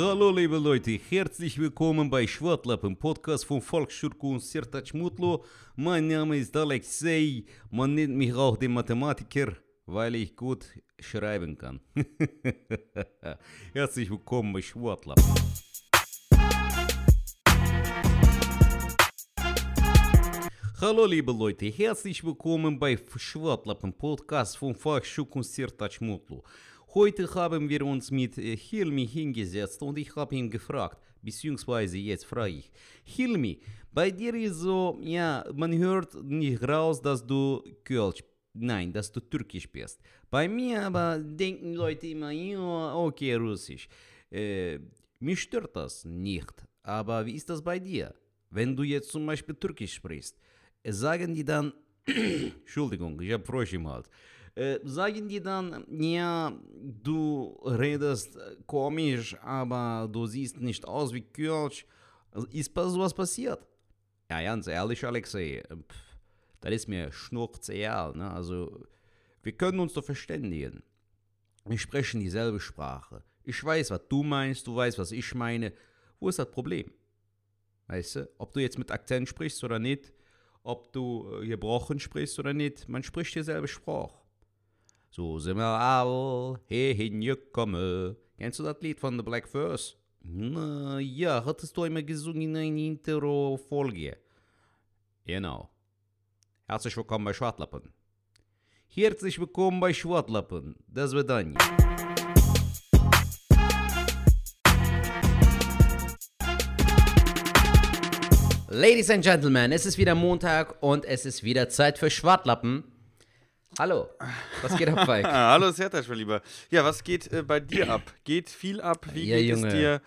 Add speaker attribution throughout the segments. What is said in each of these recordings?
Speaker 1: Hallo liebe Leute, herzlich willkommen bei Schwartlappen, Podcast von Volksschurke und Sertac Mutlo. Mein Name ist Alexei, man nennt mich auch den Mathematiker, weil ich gut schreiben kann. herzlich willkommen bei Schwartlappen. Hallo liebe Leute, herzlich willkommen bei Schwartlappen, Podcast von Volksschurke und Sertac Mutlo. Heute haben wir uns mit äh, Hilmi hingesetzt und ich habe ihn gefragt, beziehungsweise jetzt frage ich, Hilmi, bei dir ist so, ja, man hört nicht raus, dass du Kölsch, nein, dass du Türkisch bist. Bei mir aber denken Leute immer, ja, okay, Russisch. Äh, mich stört das nicht, aber wie ist das bei dir? Wenn du jetzt zum Beispiel Türkisch sprichst, äh, sagen die dann, Entschuldigung, ich habe Frosch im Hals. Sagen die dann, ja, du redest komisch, aber du siehst nicht aus wie. Also ist sowas passiert? Ja, ganz ehrlich, Alexei, das ist mir schnurzreal. Ne? Also, wir können uns doch verständigen. Wir sprechen dieselbe Sprache. Ich weiß, was du meinst, du weißt, was ich meine. Wo ist das Problem? Weißt du, ob du jetzt mit Akzent sprichst oder nicht, ob du gebrochen sprichst oder nicht, man spricht dieselbe Sprache. Zo zijn we al hingekomen. Kennst du das Lied von The Black First? Na, ja, hattest du einmal gesungen in einer Intro-Folge. Genau. Herzlich willkommen bei Schwartlappen. Herzlich willkommen bei Schwartlappen. Das wird dann. Ladies and Gentlemen, es ist wieder Montag und es ist wieder Zeit für Schwartlappen. Hallo, was geht ab?
Speaker 2: Ah, hallo, Sertac, mein Lieber. Ja, was geht äh, bei dir ab? Geht viel ab? Wie
Speaker 1: Ja,
Speaker 2: geht
Speaker 1: Junge.
Speaker 2: es dir?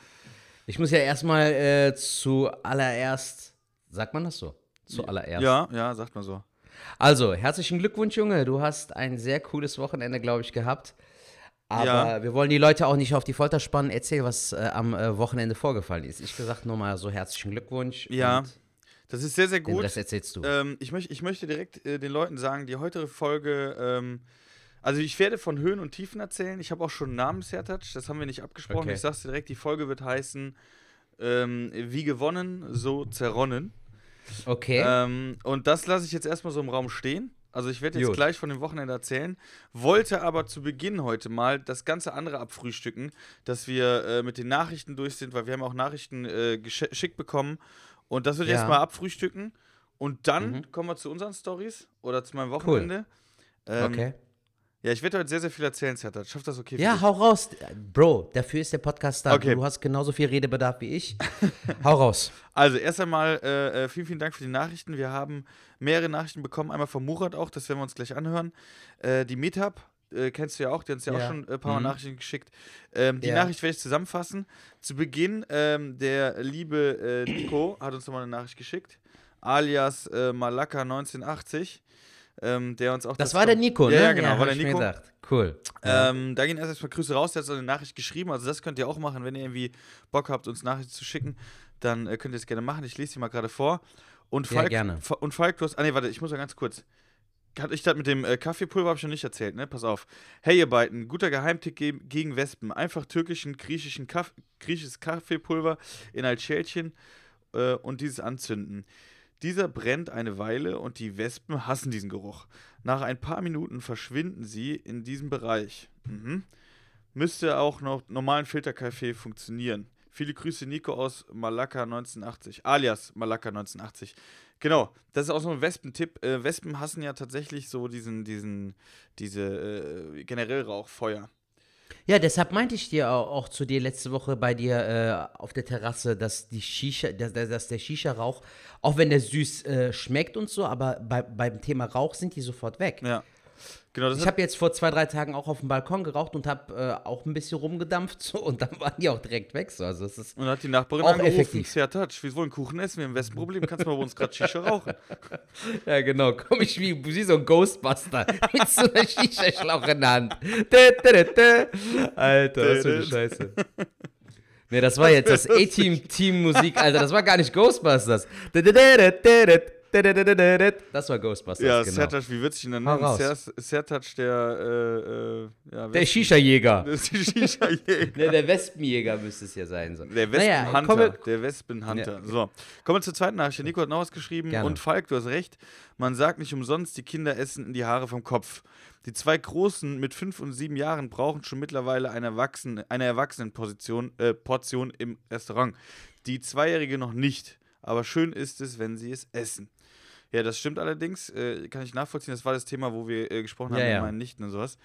Speaker 1: Ich muss ja erstmal äh, zuallererst, sagt man das so? Zuallererst.
Speaker 2: Ja, ja, sagt man so.
Speaker 1: Also, herzlichen Glückwunsch, Junge. Du hast ein sehr cooles Wochenende, glaube ich, gehabt. Aber
Speaker 2: Ja.
Speaker 1: wir wollen die Leute auch nicht auf die Folter spannen. Erzähl, was äh, am äh, Wochenende vorgefallen ist. Ich gesagt nur mal so herzlichen Glückwunsch.
Speaker 2: Ja,
Speaker 1: und
Speaker 2: Das ist sehr, sehr gut.
Speaker 1: Rest erzählst du.
Speaker 2: Ähm, ich, möcht, ich möchte direkt äh, den Leuten sagen, die heutige Folge, ähm, also ich werde von Höhen und Tiefen erzählen. Ich habe auch schon einen Namen, Sertac, das haben wir nicht abgesprochen.
Speaker 1: Okay.
Speaker 2: Ich sag's dir direkt, die Folge wird heißen, ähm, wie gewonnen, so zerronnen.
Speaker 1: okay.
Speaker 2: Ähm, und das lasse ich jetzt erstmal so im Raum stehen. Also ich werde jetzt
Speaker 1: Gut.
Speaker 2: gleich von dem Wochenende erzählen. Wollte aber zu Beginn heute mal das ganze andere abfrühstücken, dass wir äh, mit den Nachrichten durch sind, weil wir haben auch Nachrichten äh, gesch- geschickt bekommen. Und das würde ich
Speaker 1: Ja.
Speaker 2: erstmal abfrühstücken. Und dann
Speaker 1: Mhm.
Speaker 2: kommen wir zu unseren Stories oder zu meinem Wochenende. Ähm,
Speaker 1: okay.
Speaker 2: Ja, ich werde heute sehr, sehr viel erzählen, Zertat. Schafft das okay?
Speaker 1: Ja,
Speaker 2: dich?
Speaker 1: hau raus. Bro, dafür ist der Podcast da.
Speaker 2: Okay.
Speaker 1: Du hast genauso viel Redebedarf wie ich. hau raus.
Speaker 2: Also, erst einmal äh, äh, vielen, vielen Dank für die Nachrichten. Wir haben mehrere Nachrichten bekommen. Einmal von Murat auch, das werden wir uns gleich anhören. Äh, die Meetup, äh, kennst du ja auch, die hat uns ja,
Speaker 1: Ja.
Speaker 2: auch schon ein paar Mal
Speaker 1: Mhm.
Speaker 2: Nachrichten geschickt. Ähm, die
Speaker 1: Ja.
Speaker 2: Nachricht werde ich zusammenfassen. Zu Beginn, ähm, der liebe äh, Nico hat uns nochmal eine Nachricht geschickt, alias äh, Malaka 1980. Ähm, der uns auch
Speaker 1: Das war der Nico, ne?
Speaker 2: Ja, ja, genau, war
Speaker 1: hab
Speaker 2: der Nico.
Speaker 1: Cool. Ja.
Speaker 2: Ähm, da gehen erst erstmal Grüße raus, der hat so eine Nachricht geschrieben. Also das könnt ihr auch machen, wenn ihr irgendwie Bock habt, uns Nachrichten zu schicken, dann äh, könnt ihr es gerne machen. Ich lese sie mal gerade vor. Und
Speaker 1: Ja,
Speaker 2: Falk,
Speaker 1: gerne.
Speaker 2: Fa- Und Falk, du hast. Ah nee, warte, ich muss mal ganz kurz. Hatte ich das mit dem äh, Kaffeepulver habe ich noch nicht erzählt, ne? Pass auf. Hey ihr beiden, guter Geheimtipp ge gegen Wespen. Einfach türkischen, griechischen Kaff griechisches Kaffeepulver in ein Schälchen äh, und dieses anzünden. Dieser brennt eine Weile und die Wespen hassen diesen Geruch. Nach ein paar Minuten verschwinden sie in diesem Bereich. Mhm. Müsste auch noch normalen Filterkaffee funktionieren. Viele Grüße, Nico aus Malakka 1980, alias Malakka 1980. Genau, das ist auch so ein Wespentipp. Äh, Wespen hassen ja tatsächlich so diesen, diesen, diese äh, generell Rauchfeuer.
Speaker 1: Ja, deshalb meinte ich dir auch, auch zu dir letzte Woche bei dir äh, auf der Terrasse, dass die Shisha, dass, dass der Shisha-Rauch, auch wenn der süß äh, schmeckt und so, aber bei, beim Thema Rauch sind die sofort weg.
Speaker 2: Ja. Genau,
Speaker 1: Ich habe jetzt vor zwei, drei Tagen auch auf dem Balkon geraucht und habe äh, auch ein bisschen rumgedampft so, und dann waren die auch direkt weg. So. Also es ist
Speaker 2: und dann hat die Nachbarin
Speaker 1: Auch
Speaker 2: angerufen,
Speaker 1: effektiv.
Speaker 2: ja, Touch, wir wollen Kuchen essen, wir haben ein Wespenproblem, kannst du mal bei uns gerade Shisha rauchen?
Speaker 1: Ja, genau. Komm ich wie, wie so ein Ghostbuster mit so einer Shisha-Schlauch in der Hand. Alter, was für eine Scheiße. Nee, das war jetzt das A-Team-Team-Musik, Alter. Das war gar nicht Ghostbusters. Das war Ghostbusters,
Speaker 2: Ja,
Speaker 1: genau.
Speaker 2: Sertac, wie wird sich ihn dann
Speaker 1: Hau
Speaker 2: nennen?
Speaker 1: raus.
Speaker 2: Ser- Sertac, der, äh, äh, ja,
Speaker 1: Der Shisha-Jäger.
Speaker 2: Der Shisha-Jäger.
Speaker 1: Ne, der Wespenjäger müsste es ja sein. So.
Speaker 2: Der
Speaker 1: Naja,
Speaker 2: Wespenhunter.
Speaker 1: wir-
Speaker 2: der Wespenhunter.
Speaker 1: Ja.
Speaker 2: So, kommen wir zur zweiten Nachricht. Der Nico hat noch was geschrieben.
Speaker 1: Gerne.
Speaker 2: Und Falk, du hast recht. Man sagt nicht umsonst, die Kinder essen in die Haare vom Kopf. Die zwei Großen mit fünf und sieben Jahren brauchen schon mittlerweile eine, Erwachsene, eine Erwachsenenposition, äh, Portion im Restaurant. Die Zweijährige noch nicht. Aber schön ist es, wenn sie es essen. Ja, das stimmt allerdings. Äh, kann ich nachvollziehen. Das war das Thema, wo wir äh, gesprochen haben
Speaker 1: Ja,
Speaker 2: mit
Speaker 1: ja.
Speaker 2: meinen Nichten und sowas.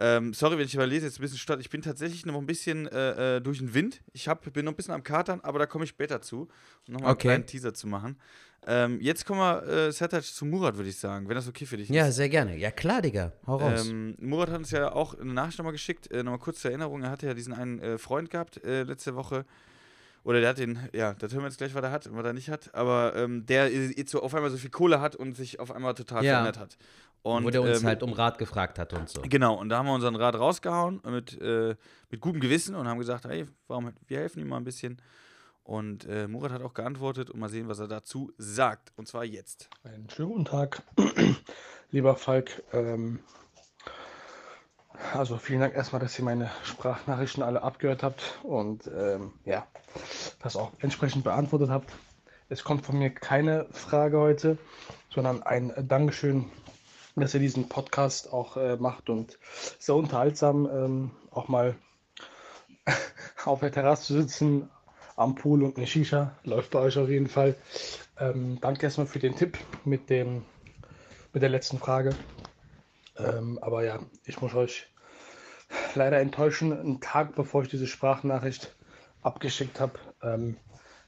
Speaker 2: Ähm, sorry, wenn ich überlese, jetzt ein bisschen statt. Ich bin tatsächlich noch ein bisschen äh, äh, durch den Wind. Ich hab, bin noch ein bisschen am Katern, aber da komme ich später zu, um nochmal
Speaker 1: Okay.
Speaker 2: einen kleinen Teaser zu machen. Ähm, jetzt kommen wir, äh, Sertac, zu Murat, würde ich sagen, wenn das okay für dich
Speaker 1: Ja,
Speaker 2: ist.
Speaker 1: sehr gerne. Ja, klar, Digga. Hau raus.
Speaker 2: Ähm, Murat hat uns ja auch eine Nachricht nochmal geschickt. Äh, nochmal kurz zur Erinnerung: Er hatte ja diesen einen äh, Freund gehabt äh, letzte Woche. Oder der hat den, ja, das hören wir jetzt gleich, was er hat und was er nicht hat. Aber ähm, der jetzt so auf einmal so viel Kohle hat und sich auf einmal total
Speaker 1: Ja.
Speaker 2: verändert hat. Und,
Speaker 1: Wo der uns
Speaker 2: ähm,
Speaker 1: halt um Rat gefragt hat und so.
Speaker 2: Genau, und da haben wir unseren Rat rausgehauen mit, äh, mit gutem Gewissen und haben gesagt, hey, warum, wir helfen ihm mal ein bisschen. Und äh, Murat hat auch geantwortet und mal sehen, was er dazu sagt. Und zwar jetzt.
Speaker 3: Einen schönen guten Tag, lieber Falk. Ähm, also vielen Dank erstmal, dass ihr meine Sprachnachrichten alle abgehört habt und ähm, ja, das auch entsprechend beantwortet habt. Es kommt von mir keine Frage heute, sondern ein Dankeschön, dass ihr diesen Podcast auch äh, macht und sehr unterhaltsam ähm, auch mal auf der Terrasse zu sitzen, am Pool und eine Shisha. Läuft bei euch auf jeden Fall. Ähm, danke erstmal für den Tipp mit, dem, mit der letzten Frage. Ähm, aber ja, ich muss euch leider enttäuschen. Einen Tag bevor ich diese Sprachnachricht abgeschickt habe, ähm,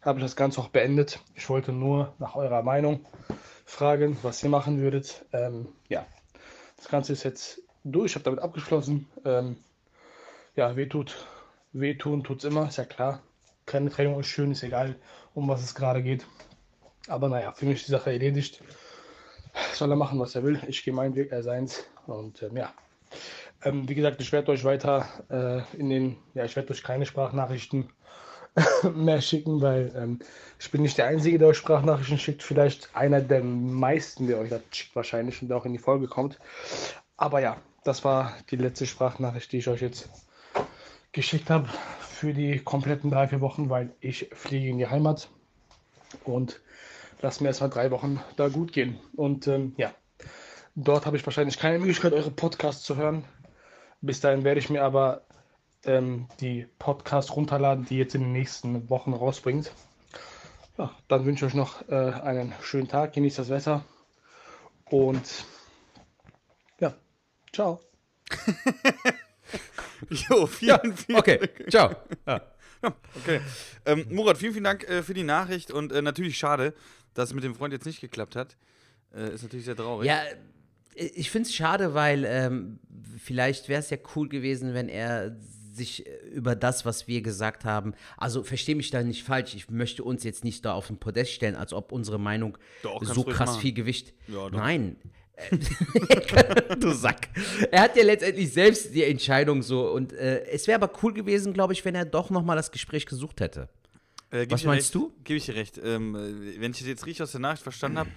Speaker 3: habe ich das Ganze auch beendet. Ich wollte nur nach eurer Meinung fragen, was ihr machen würdet. Ähm, ja, das Ganze ist jetzt durch. Ich habe damit abgeschlossen. Ähm, ja, wehtut. Wehtun tut's immer, ist ja klar. Keine Trennung ist schön, ist egal, um was es gerade geht. Aber naja, für mich ist die Sache erledigt. Soll er machen, was er will. Ich gehe meinen Weg, er seins. Und ähm, ja. Ähm, wie gesagt, ich werde euch weiter äh, in den, ja, ich werde euch keine Sprachnachrichten mehr schicken, weil ähm, ich bin nicht der Einzige, der euch Sprachnachrichten schickt. Vielleicht einer der meisten, der euch das schickt wahrscheinlich und auch in die Folge kommt. Aber ja, das war die letzte Sprachnachricht, die ich euch jetzt geschickt habe für die kompletten drei, vier Wochen, weil ich fliege in die Heimat und lasse mir erstmal drei Wochen da gut gehen. Und ähm, ja, dort habe ich wahrscheinlich keine Möglichkeit, eure Podcasts zu hören. Bis dahin werde ich mir aber ähm, die Podcasts runterladen, die jetzt in den nächsten Wochen rausbringt. Ja, dann wünsche ich euch noch äh, einen schönen Tag, genießt das Wetter und ja, ciao.
Speaker 2: Jo, vielen, vielen
Speaker 1: Okay, ciao. Ja.
Speaker 2: Okay. Ähm, Murat, vielen, vielen Dank äh, für die Nachricht und äh, natürlich schade, dass es mit dem Freund jetzt nicht geklappt hat. Äh, ist natürlich sehr traurig.
Speaker 1: Ja, ich finde es schade, weil ähm, vielleicht wäre es ja cool gewesen, wenn er sich äh, über das, was wir gesagt haben, also verstehe mich da nicht falsch, ich möchte uns jetzt nicht da auf den Podest stellen, als ob unsere Meinung
Speaker 2: Doch,
Speaker 1: so krass viel Gewicht.
Speaker 2: Ja, doch.
Speaker 1: Nein. du Sack. Er hat ja letztendlich selbst die Entscheidung so und äh, es wäre aber cool gewesen, glaube ich, wenn er doch noch mal das Gespräch gesucht hätte.
Speaker 2: Äh,
Speaker 1: Was meinst
Speaker 2: recht,
Speaker 1: du?
Speaker 2: Gebe ich dir recht. Ähm, äh, wenn ich das jetzt richtig aus der Nachricht verstanden habe,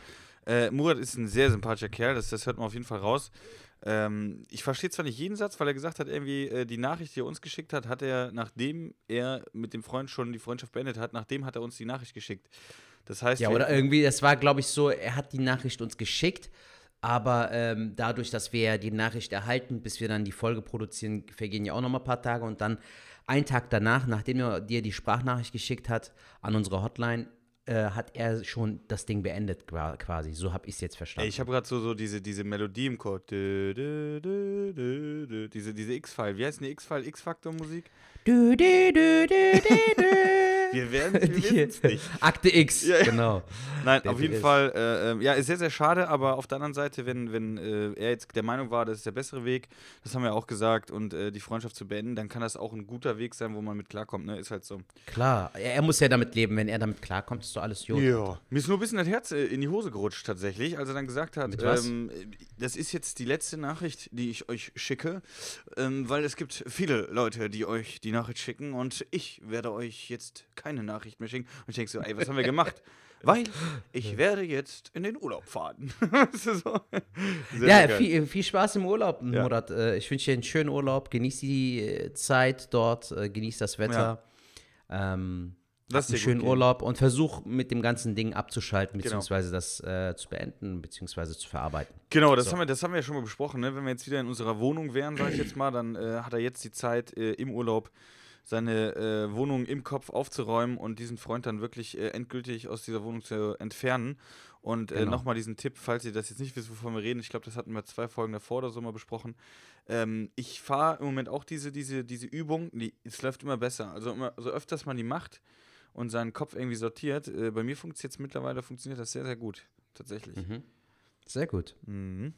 Speaker 2: äh, Murat ist ein sehr sympathischer Kerl, das, das hört man auf jeden Fall raus. Ähm, ich verstehe zwar nicht jeden Satz, weil er gesagt hat, irgendwie äh, die Nachricht, die er uns geschickt hat, hat er, nachdem er mit dem Freund schon die Freundschaft beendet hat, nachdem hat er uns die Nachricht geschickt. Das heißt,
Speaker 1: Ja, oder irgendwie, das war, glaube ich, so, er hat die Nachricht uns geschickt, aber ähm, dadurch, dass wir ja die Nachricht erhalten, bis wir dann die Folge produzieren, vergehen ja auch noch mal ein paar Tage und dann einen Tag danach, nachdem er dir die Sprachnachricht geschickt hat an unsere Hotline, äh, hat er schon das Ding beendet qua- quasi. So habe ich es jetzt verstanden.
Speaker 2: Ey, ich habe gerade so, so diese, diese Melodie im Chor. Dö, dö, dö. Diese, diese X-File. Wie heißt denn die X-File? X-Factor-Musik? Wir werden wissen's nicht.
Speaker 1: Akte X,
Speaker 2: Ja, ja.
Speaker 1: genau.
Speaker 2: Nein,
Speaker 1: Der
Speaker 2: auf jeden
Speaker 1: ist-
Speaker 2: Fall, äh, ähm, ja, ist sehr, sehr schade, aber auf der anderen Seite, wenn, wenn äh, er jetzt der Meinung war, das ist der bessere Weg, das haben wir auch gesagt, und äh, die Freundschaft zu beenden, dann kann das auch ein guter Weg sein, wo man mit klarkommt, ne? Ist halt so.
Speaker 1: Klar, er, er muss ja damit leben. Wenn er damit klarkommt, ist doch alles gut.
Speaker 2: Ja. Mir ist nur ein bisschen das Herz äh, in die Hose gerutscht, tatsächlich, als er dann gesagt hat, ähm, das ist jetzt die letzte Nachricht, die ich euch schicke, ähm, weil es gibt viele Leute, die euch die Nachricht schicken und ich werde euch jetzt keine Nachricht mehr schicken. Und ich denke so, ey, was haben wir gemacht? Weil ich werde jetzt in den Urlaub fahren. so.
Speaker 1: ja, viel, viel, Spaß im Urlaub, ja. Murat. Äh, ich wünsche dir einen schönen Urlaub. Genieß die äh, Zeit dort, äh, genieß das Wetter. Ja. Ähm, Lass einen schönen Urlaub und versuch mit dem ganzen Ding abzuschalten, genau. beziehungsweise genau. das äh, zu beenden, beziehungsweise zu verarbeiten.
Speaker 2: Genau, das, so. haben, wir, das haben wir ja schon mal besprochen. Ne? Wenn wir jetzt wieder in unserer Wohnung wären, sage ich jetzt mal, dann äh, hat er jetzt die Zeit äh, im Urlaub seine äh, Wohnung im Kopf aufzuräumen und diesen Freund dann wirklich äh, endgültig aus dieser Wohnung zu entfernen. Und äh, genau. nochmal diesen Tipp, falls ihr das jetzt nicht wisst, wovon wir reden, ich glaube, das hatten wir zwei Folgen davor oder so mal besprochen. Ähm, ich fahre im Moment auch diese, diese, diese Übung, die, es läuft immer besser. Also immer, so öfters man die macht, und seinen Kopf irgendwie sortiert. Äh, bei mir funktioniert es mittlerweile funktioniert das sehr, sehr gut. Tatsächlich.
Speaker 1: Mhm. Sehr gut.
Speaker 2: Mhm.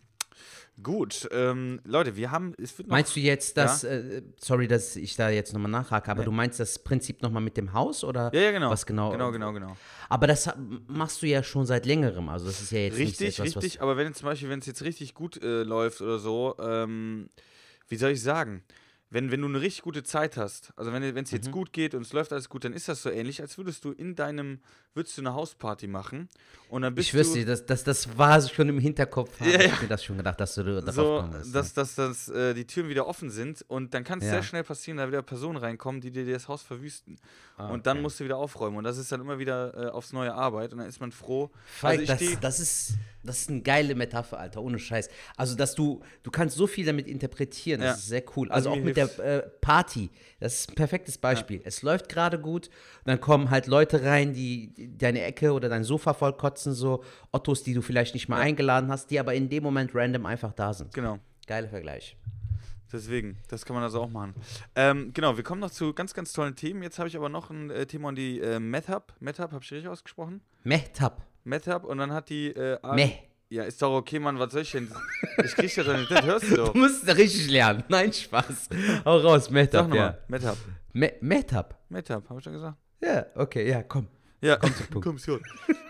Speaker 2: Gut, ähm, Leute, wir haben.
Speaker 1: meinst du jetzt das, ja? äh, sorry, dass ich da jetzt nochmal nachhake, aber nee. du meinst das Prinzip nochmal mit dem Haus oder
Speaker 2: ja, ja, genau.
Speaker 1: was genau?
Speaker 2: Genau, genau, genau.
Speaker 1: Aber das machst du ja schon seit längerem, also das ist ja jetzt
Speaker 2: richtig,
Speaker 1: etwas,
Speaker 2: richtig. Aber wenn zum Beispiel, wenn es jetzt richtig gut äh, läuft oder so, ähm, wie soll ich sagen? Wenn, wenn du eine richtig gute Zeit hast, also wenn es jetzt mhm. gut geht und es läuft alles gut, dann ist das so ähnlich, als würdest du in deinem, würdest du eine Hausparty machen und dann bist
Speaker 1: ich wüsste, du, das, das, das war schon im Hinterkopf,
Speaker 2: ja,
Speaker 1: ja. ich mir das schon gedacht, dass du darauf
Speaker 2: so, kommst. Dass, dass, dass äh, die Türen wieder offen sind und dann kann es ja. sehr schnell passieren, da wieder Personen reinkommen, die dir das Haus verwüsten. Ah, und dann musst du wieder aufräumen und das ist dann immer wieder äh, aufs neue Arbeit und dann ist man froh.
Speaker 1: Falk, also das, das ist das ist eine geile Metapher, Alter, ohne Scheiß. Also, dass du, du kannst so viel damit interpretieren, das ja. ist sehr cool. Also, also auch mit der äh, Party, das ist ein perfektes Beispiel. Ja. Es läuft gerade gut, dann kommen halt Leute rein, die deine Ecke oder dein Sofa vollkotzen, so Ottos, die du vielleicht nicht mal ja. eingeladen hast, die aber in dem Moment random einfach da sind.
Speaker 2: Genau.
Speaker 1: Geiler Vergleich.
Speaker 2: Deswegen, das kann man also auch machen. Ähm, genau, wir kommen noch zu ganz, ganz tollen Themen. Jetzt habe ich aber noch ein äh, Thema an die äh, MedHub. MedHub, habe ich richtig ausgesprochen?
Speaker 1: MedHub.
Speaker 2: MedHub und dann hat die. Äh,
Speaker 1: Meh.
Speaker 2: Ja, ist doch okay, Mann, was soll ich denn? Ich krieg's ja doch nicht, das hörst du doch.
Speaker 1: Du musst es richtig lernen. Nein, Spaß. Hau raus, MedHub, ja.
Speaker 2: MedHub.
Speaker 1: Me. MedHub,
Speaker 2: hab ich schon gesagt.
Speaker 1: Ja, okay, ja, komm.
Speaker 2: Ja, komm Punkt. Komm, schon.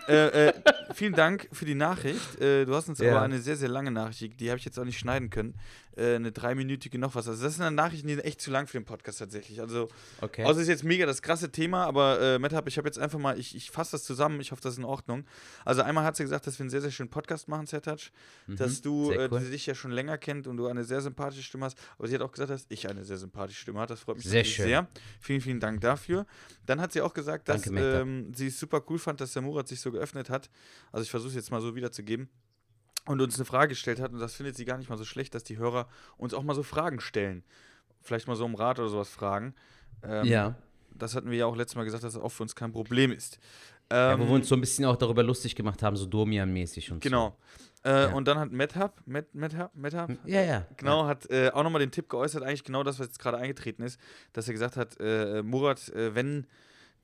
Speaker 2: Äh, äh, vielen Dank für die Nachricht. Äh, du hast uns ja. aber eine sehr, sehr lange Nachricht, die habe ich jetzt auch nicht schneiden können. Äh, eine dreiminütige noch was. Also das sind dann Nachrichten, die sind echt zu lang für den Podcast tatsächlich. Also, okay. also ist jetzt mega das krasse Thema, aber äh, Matt, ich habe jetzt einfach mal, ich, ich fasse das zusammen, ich hoffe, das ist in Ordnung. Also einmal hat sie gesagt, dass wir einen sehr, sehr schönen Podcast machen, Zertouch, mhm, dass du, äh, cool. die dich ja schon länger kennt und du eine sehr sympathische Stimme hast, aber sie hat auch gesagt, dass ich eine sehr sympathische Stimme habe. Das freut mich
Speaker 1: sehr schön. sehr.
Speaker 2: Vielen, vielen Dank dafür. Dann hat sie auch gesagt, dass Danke, ähm, sie es super cool fand, dass der Murat sich so geöffnet hat. Also ich versuche es jetzt mal so wiederzugeben und uns eine Frage gestellt hat. Und das findet sie gar nicht mal so schlecht, dass die Hörer uns auch mal so Fragen stellen. Vielleicht mal so um Rat oder sowas fragen.
Speaker 1: Ähm, ja.
Speaker 2: Das hatten wir ja auch letztes Mal gesagt, dass das auch für uns kein Problem ist.
Speaker 1: Ähm, ja, wo wir uns so ein bisschen auch darüber lustig gemacht haben, so Domian-mäßig und
Speaker 2: genau. so. Äh, ja. Und dann hat MedHub, Med, MedHub, MedHub
Speaker 1: ja, ja.
Speaker 2: Genau,
Speaker 1: ja.
Speaker 2: hat äh, auch nochmal den Tipp geäußert, eigentlich genau das, was jetzt gerade eingetreten ist, dass er gesagt hat, äh, Murat, äh, wenn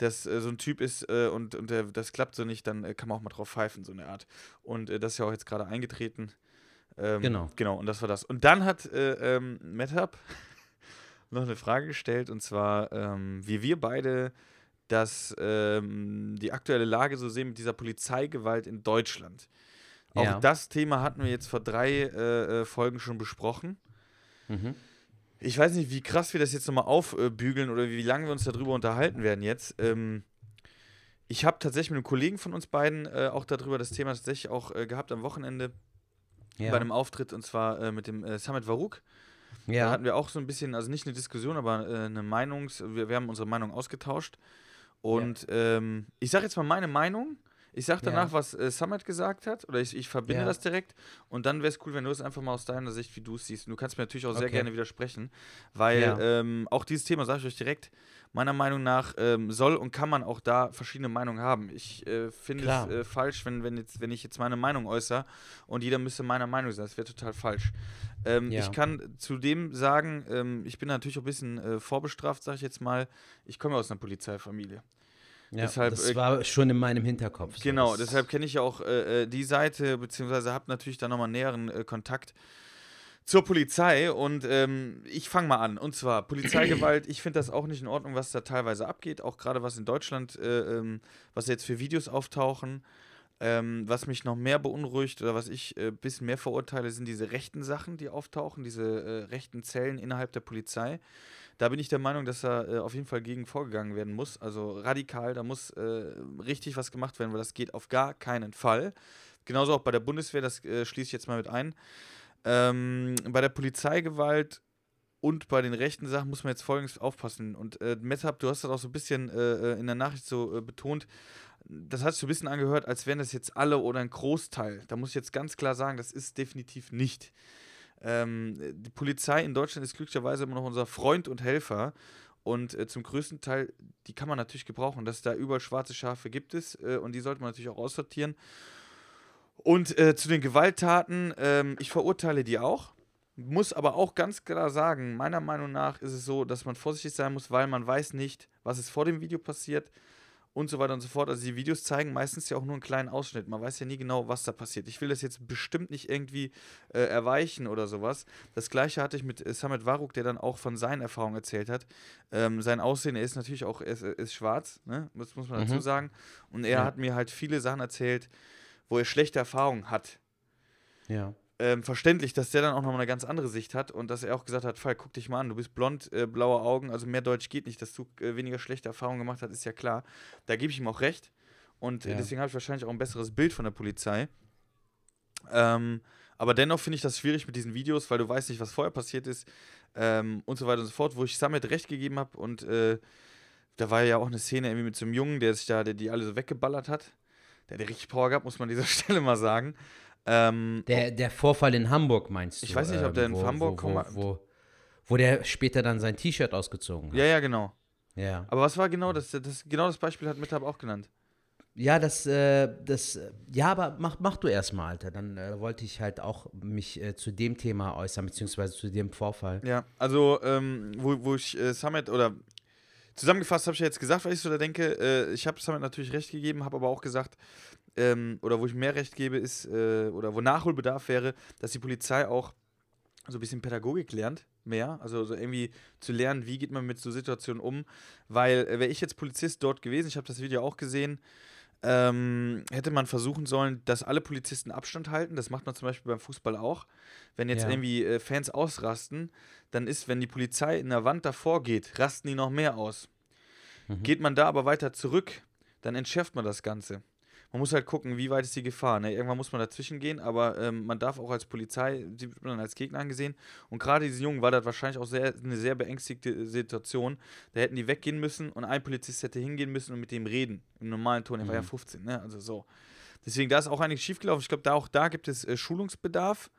Speaker 2: das äh, so ein Typ ist äh, und, und der, das klappt so nicht, dann äh, kann man auch mal drauf pfeifen, so eine Art. Und äh, das ist ja auch jetzt gerade eingetreten. Ähm,
Speaker 1: genau.
Speaker 2: Genau, und das war das. Und dann hat äh, ähm, MedHub noch eine Frage gestellt, und zwar, ähm, wie wir beide das, ähm, die aktuelle Lage so sehen mit dieser Polizeigewalt in Deutschland. Auch ja. das Thema hatten wir jetzt vor drei äh, äh Folgen schon besprochen. Mhm. Ich weiß nicht, wie krass wir das jetzt nochmal aufbügeln oder wie lange wir uns darüber unterhalten werden jetzt. Ähm, ich habe tatsächlich mit einem Kollegen von uns beiden äh, auch darüber das Thema tatsächlich auch äh, gehabt am Wochenende ja. bei einem Auftritt und zwar äh, mit dem äh, Summit Varuk. Ja. Da hatten wir auch so ein bisschen, also nicht eine Diskussion, aber äh, eine Meinungs-, wir, wir, haben unsere Meinung ausgetauscht. Und ja. ähm, ich sage jetzt mal meine Meinung. Ich sage danach, ja. was äh, Summit gesagt hat, oder ich, ich verbinde ja. das direkt. Und dann wäre es cool, wenn du es einfach mal aus deiner Sicht, wie du es siehst. Und du kannst mir natürlich auch sehr okay. gerne widersprechen, weil ja. ähm, auch dieses Thema, sage ich euch direkt, meiner Meinung nach ähm, soll und kann man auch da verschiedene Meinungen haben. Ich äh, finde es äh, falsch, wenn, wenn, jetzt, wenn ich jetzt meine Meinung äußere und jeder müsste meiner Meinung sein. Das wäre total falsch. Ähm, ich kann zudem sagen, ähm, ich bin natürlich auch ein bisschen äh, vorbestraft, sage ich jetzt mal. Ich komme aus einer Polizeifamilie.
Speaker 1: Ja, deshalb, das äh, war schon in meinem Hinterkopf.
Speaker 2: So genau, deshalb kenne ich ja auch äh, äh, die Seite, beziehungsweise habe natürlich da nochmal näheren äh, Kontakt zur Polizei und ähm, ich fange mal an. Und zwar Polizeigewalt, ich finde das auch nicht in Ordnung, was da teilweise abgeht, auch gerade was in Deutschland, äh, ähm, was jetzt für Videos auftauchen. Ähm, was mich noch mehr beunruhigt oder was ich ein äh, bisschen mehr verurteile, sind diese rechten Sachen, die auftauchen, diese äh, rechten Zellen innerhalb der Polizei Da bin ich der Meinung, dass da äh, auf jeden Fall gegen vorgegangen werden muss. Also radikal, da muss äh, richtig was gemacht werden, weil das geht auf gar keinen Fall. Genauso auch bei der Bundeswehr, das äh, schließe ich jetzt mal mit ein. Ähm, bei der Polizeigewalt und bei den rechten Sachen muss man jetzt folgendes aufpassen. Und äh, Methab, du hast das auch so ein bisschen äh, äh, in der Nachricht so äh, betont. Das sich so ein bisschen angehört, als wären das jetzt alle oder ein Großteil. Da muss ich jetzt ganz klar sagen, das ist definitiv nicht. Ähm, die Polizei in Deutschland ist glücklicherweise immer noch unser Freund und Helfer. Und äh, zum größten Teil, die kann man natürlich gebrauchen. Dass es da überall schwarze Schafe gibt es äh, und die sollte man natürlich auch aussortieren. Und äh, zu den Gewalttaten, ähm, ich verurteile die auch. Muss aber auch ganz klar sagen, meiner Meinung nach ist es so, dass man vorsichtig sein muss, weil man weiß nicht, was ist vor dem Video passiert und so weiter und so fort. Also die Videos zeigen meistens ja auch nur einen kleinen Ausschnitt. Man weiß ja nie genau, was da passiert. Ich will das jetzt bestimmt nicht irgendwie äh, erweichen oder sowas. Das gleiche hatte ich mit äh, Samet Waruk, der dann auch von seinen Erfahrungen erzählt hat. Ähm, sein Aussehen, er ist natürlich auch, er ist, ist schwarz, ne? das muss man dazu mhm. sagen. Und er ja. hat mir halt viele Sachen erzählt, wo er schlechte Erfahrungen hat.
Speaker 1: Ja.
Speaker 2: Ähm, verständlich, dass der dann auch nochmal eine ganz andere Sicht hat und dass er auch gesagt hat, Fall, guck dich mal an, du bist blond, äh, blaue Augen, also mehr Deutsch geht nicht, dass du äh, weniger schlechte Erfahrungen gemacht hast, ist ja klar. Da gebe ich ihm auch recht und äh, ja. deswegen habe ich wahrscheinlich auch ein besseres Bild von der Polizei. Ähm, aber dennoch finde ich das schwierig mit diesen Videos, weil du weißt nicht, was vorher passiert ist ähm, und so weiter und so fort, wo ich Samet recht gegeben habe und äh, da war ja auch eine Szene irgendwie mit so einem Jungen, der sich da, der die alle so weggeballert hat der hat richtig Power gehabt, muss man an dieser Stelle mal sagen. Ähm,
Speaker 1: der, der Vorfall in Hamburg meinst du?
Speaker 2: Ich weiß nicht, ob der in
Speaker 1: wo,
Speaker 2: Hamburg
Speaker 1: wo, wo, wo, wo der später dann sein T-Shirt ausgezogen hat.
Speaker 2: Ja, ja, genau.
Speaker 1: Ja.
Speaker 2: Aber was war genau das? das genau das Beispiel hat Mitab auch genannt.
Speaker 1: Ja, das, äh, das, ja, aber mach, mach du erstmal, Alter. Dann äh, wollte ich halt auch mich äh, zu dem Thema äußern, beziehungsweise zu dem Vorfall.
Speaker 2: Ja, also, ähm, wo, wo ich äh, Summit oder Zusammengefasst habe ich ja jetzt gesagt, was ich so da denke. Äh, ich habe Summit natürlich recht gegeben, habe aber auch gesagt, ähm, oder wo ich mehr recht gebe, ist, äh, oder wo Nachholbedarf wäre, dass die Polizei auch so ein bisschen Pädagogik lernt, mehr. Also so irgendwie zu lernen, wie geht man mit so Situationen um. Weil, äh, wäre ich jetzt Polizist dort gewesen, ich habe das Video auch gesehen, ähm, hätte man versuchen sollen, dass alle Polizisten Abstand halten. Das macht man zum Beispiel beim Fußball auch. Wenn jetzt ja. irgendwie äh, Fans ausrasten, dann ist, wenn die Polizei in der Wand davor geht, rasten die noch mehr aus. Mhm. Geht man da aber weiter zurück, dann entschärft man das Ganze. Man muss halt gucken, wie weit ist die Gefahr. Ne? Irgendwann muss man dazwischen gehen, aber ähm, man darf auch als Polizei, die wird man als Gegner angesehen. Und gerade diesen Jungen war das wahrscheinlich auch sehr, eine sehr beängstigte Situation. Da hätten die weggehen müssen und ein Polizist hätte hingehen müssen und mit dem reden. Im normalen Ton, er mhm. war ja 15, mhm. ne? also so. Deswegen, da ist auch einiges schiefgelaufen. Ich glaube, da auch da gibt es äh, Schulungsbedarf.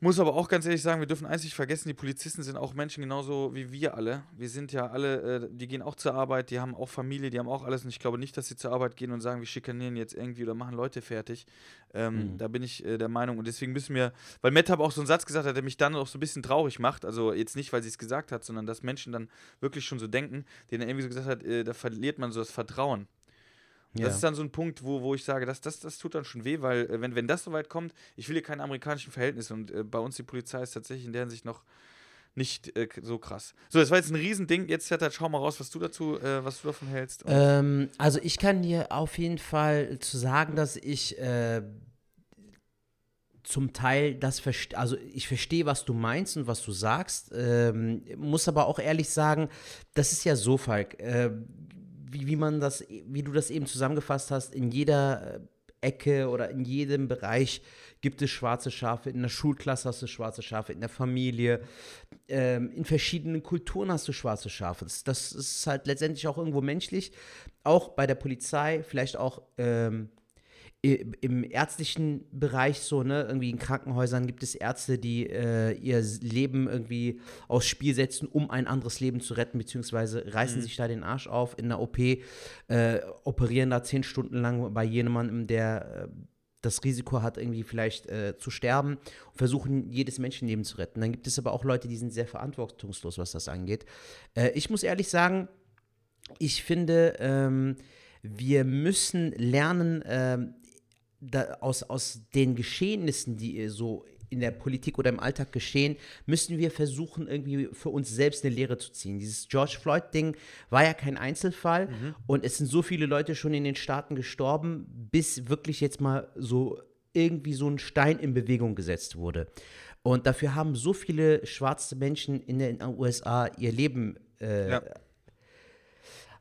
Speaker 2: Muss aber auch ganz ehrlich sagen, wir dürfen eins nicht vergessen, die Polizisten sind auch Menschen genauso wie wir alle. Wir sind ja alle, äh, die gehen auch zur Arbeit, die haben auch Familie, die haben auch alles und ich glaube nicht, dass sie zur Arbeit gehen und sagen, wir schikanieren jetzt irgendwie oder machen Leute fertig. Ähm, mhm. Da bin ich äh, der Meinung und deswegen müssen wir, weil Matt hat auch so einen Satz gesagt hat, der mich dann auch so ein bisschen traurig macht, also jetzt nicht, weil sie es gesagt hat, sondern dass Menschen dann wirklich schon so denken, den er irgendwie so gesagt hat, äh, da verliert man so das Vertrauen. Ja. Das ist dann so ein Punkt, wo, wo ich sage, das, das, das tut dann schon weh, weil äh, wenn, wenn das so weit kommt, ich will hier keine amerikanischen Verhältnisse und äh, bei uns die Polizei ist tatsächlich in der Hinsicht noch nicht äh, so krass. So, das war jetzt ein Riesending. Jetzt, Zetat, schau mal raus, was du dazu, äh, was du davon hältst.
Speaker 1: Ähm, also ich kann dir auf jeden Fall zu sagen, dass ich äh, zum Teil das verstehe, also ich verstehe, was du meinst und was du sagst, ähm, muss aber auch ehrlich sagen, das ist ja so, Falk. Äh, wie, wie man das, wie du das eben zusammengefasst hast, in jeder äh, Ecke oder in jedem Bereich gibt es schwarze Schafe. In der Schulklasse hast du schwarze Schafe, in der Familie, ähm, in verschiedenen Kulturen hast du schwarze Schafe. Das, das, ist halt letztendlich auch irgendwo menschlich. Auch bei der Polizei, vielleicht auch ähm, im ärztlichen Bereich so, ne, irgendwie in Krankenhäusern gibt es Ärzte, die äh, ihr Leben irgendwie aufs Spiel setzen, um ein anderes Leben zu retten, beziehungsweise reißen mhm. sich da den Arsch auf in der OP, äh, operieren da zehn Stunden lang bei jemandem, der äh, das Risiko hat, irgendwie vielleicht äh, zu sterben und versuchen, jedes Menschenleben zu retten. Dann gibt es aber auch Leute, die sind sehr verantwortungslos, was das angeht. Äh, ich muss ehrlich sagen, ich finde, ähm, wir müssen lernen, ähm, aus, aus den Geschehnissen, die so in der Politik oder im Alltag geschehen, müssen wir versuchen, irgendwie für uns selbst eine Lehre zu ziehen. Dieses George Floyd-Ding war ja kein Einzelfall mhm. und es sind so viele Leute schon in den Staaten gestorben, bis wirklich jetzt mal so irgendwie so ein Stein in Bewegung gesetzt wurde. Und dafür haben so viele schwarze Menschen in den USA ihr Leben äh,
Speaker 2: Ja.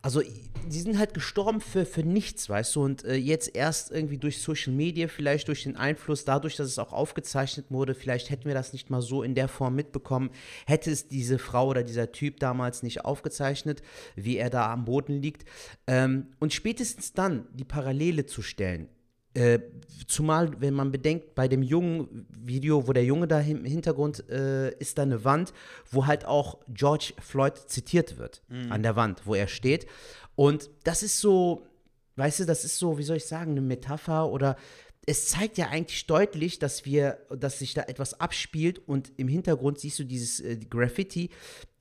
Speaker 1: Also die sind halt gestorben für, für nichts, weißt du, und äh, jetzt erst irgendwie durch Social Media, vielleicht durch den Einfluss, dadurch, dass es auch aufgezeichnet wurde, vielleicht hätten wir das nicht mal so in der Form mitbekommen, hätte es diese Frau oder dieser Typ damals nicht aufgezeichnet, wie er da am Boden liegt. Ähm, und spätestens dann die Parallele zu stellen, äh, zumal, wenn man bedenkt, bei dem jungen Video, wo der Junge da im Hintergrund äh, ist, da eine Wand, wo halt auch George Floyd zitiert wird. An der Wand, wo er steht. Und das ist so, weißt du, das ist so, wie soll ich sagen, eine Metapher oder es zeigt ja eigentlich deutlich, dass wir, dass sich da etwas abspielt und im Hintergrund siehst du dieses äh, Graffiti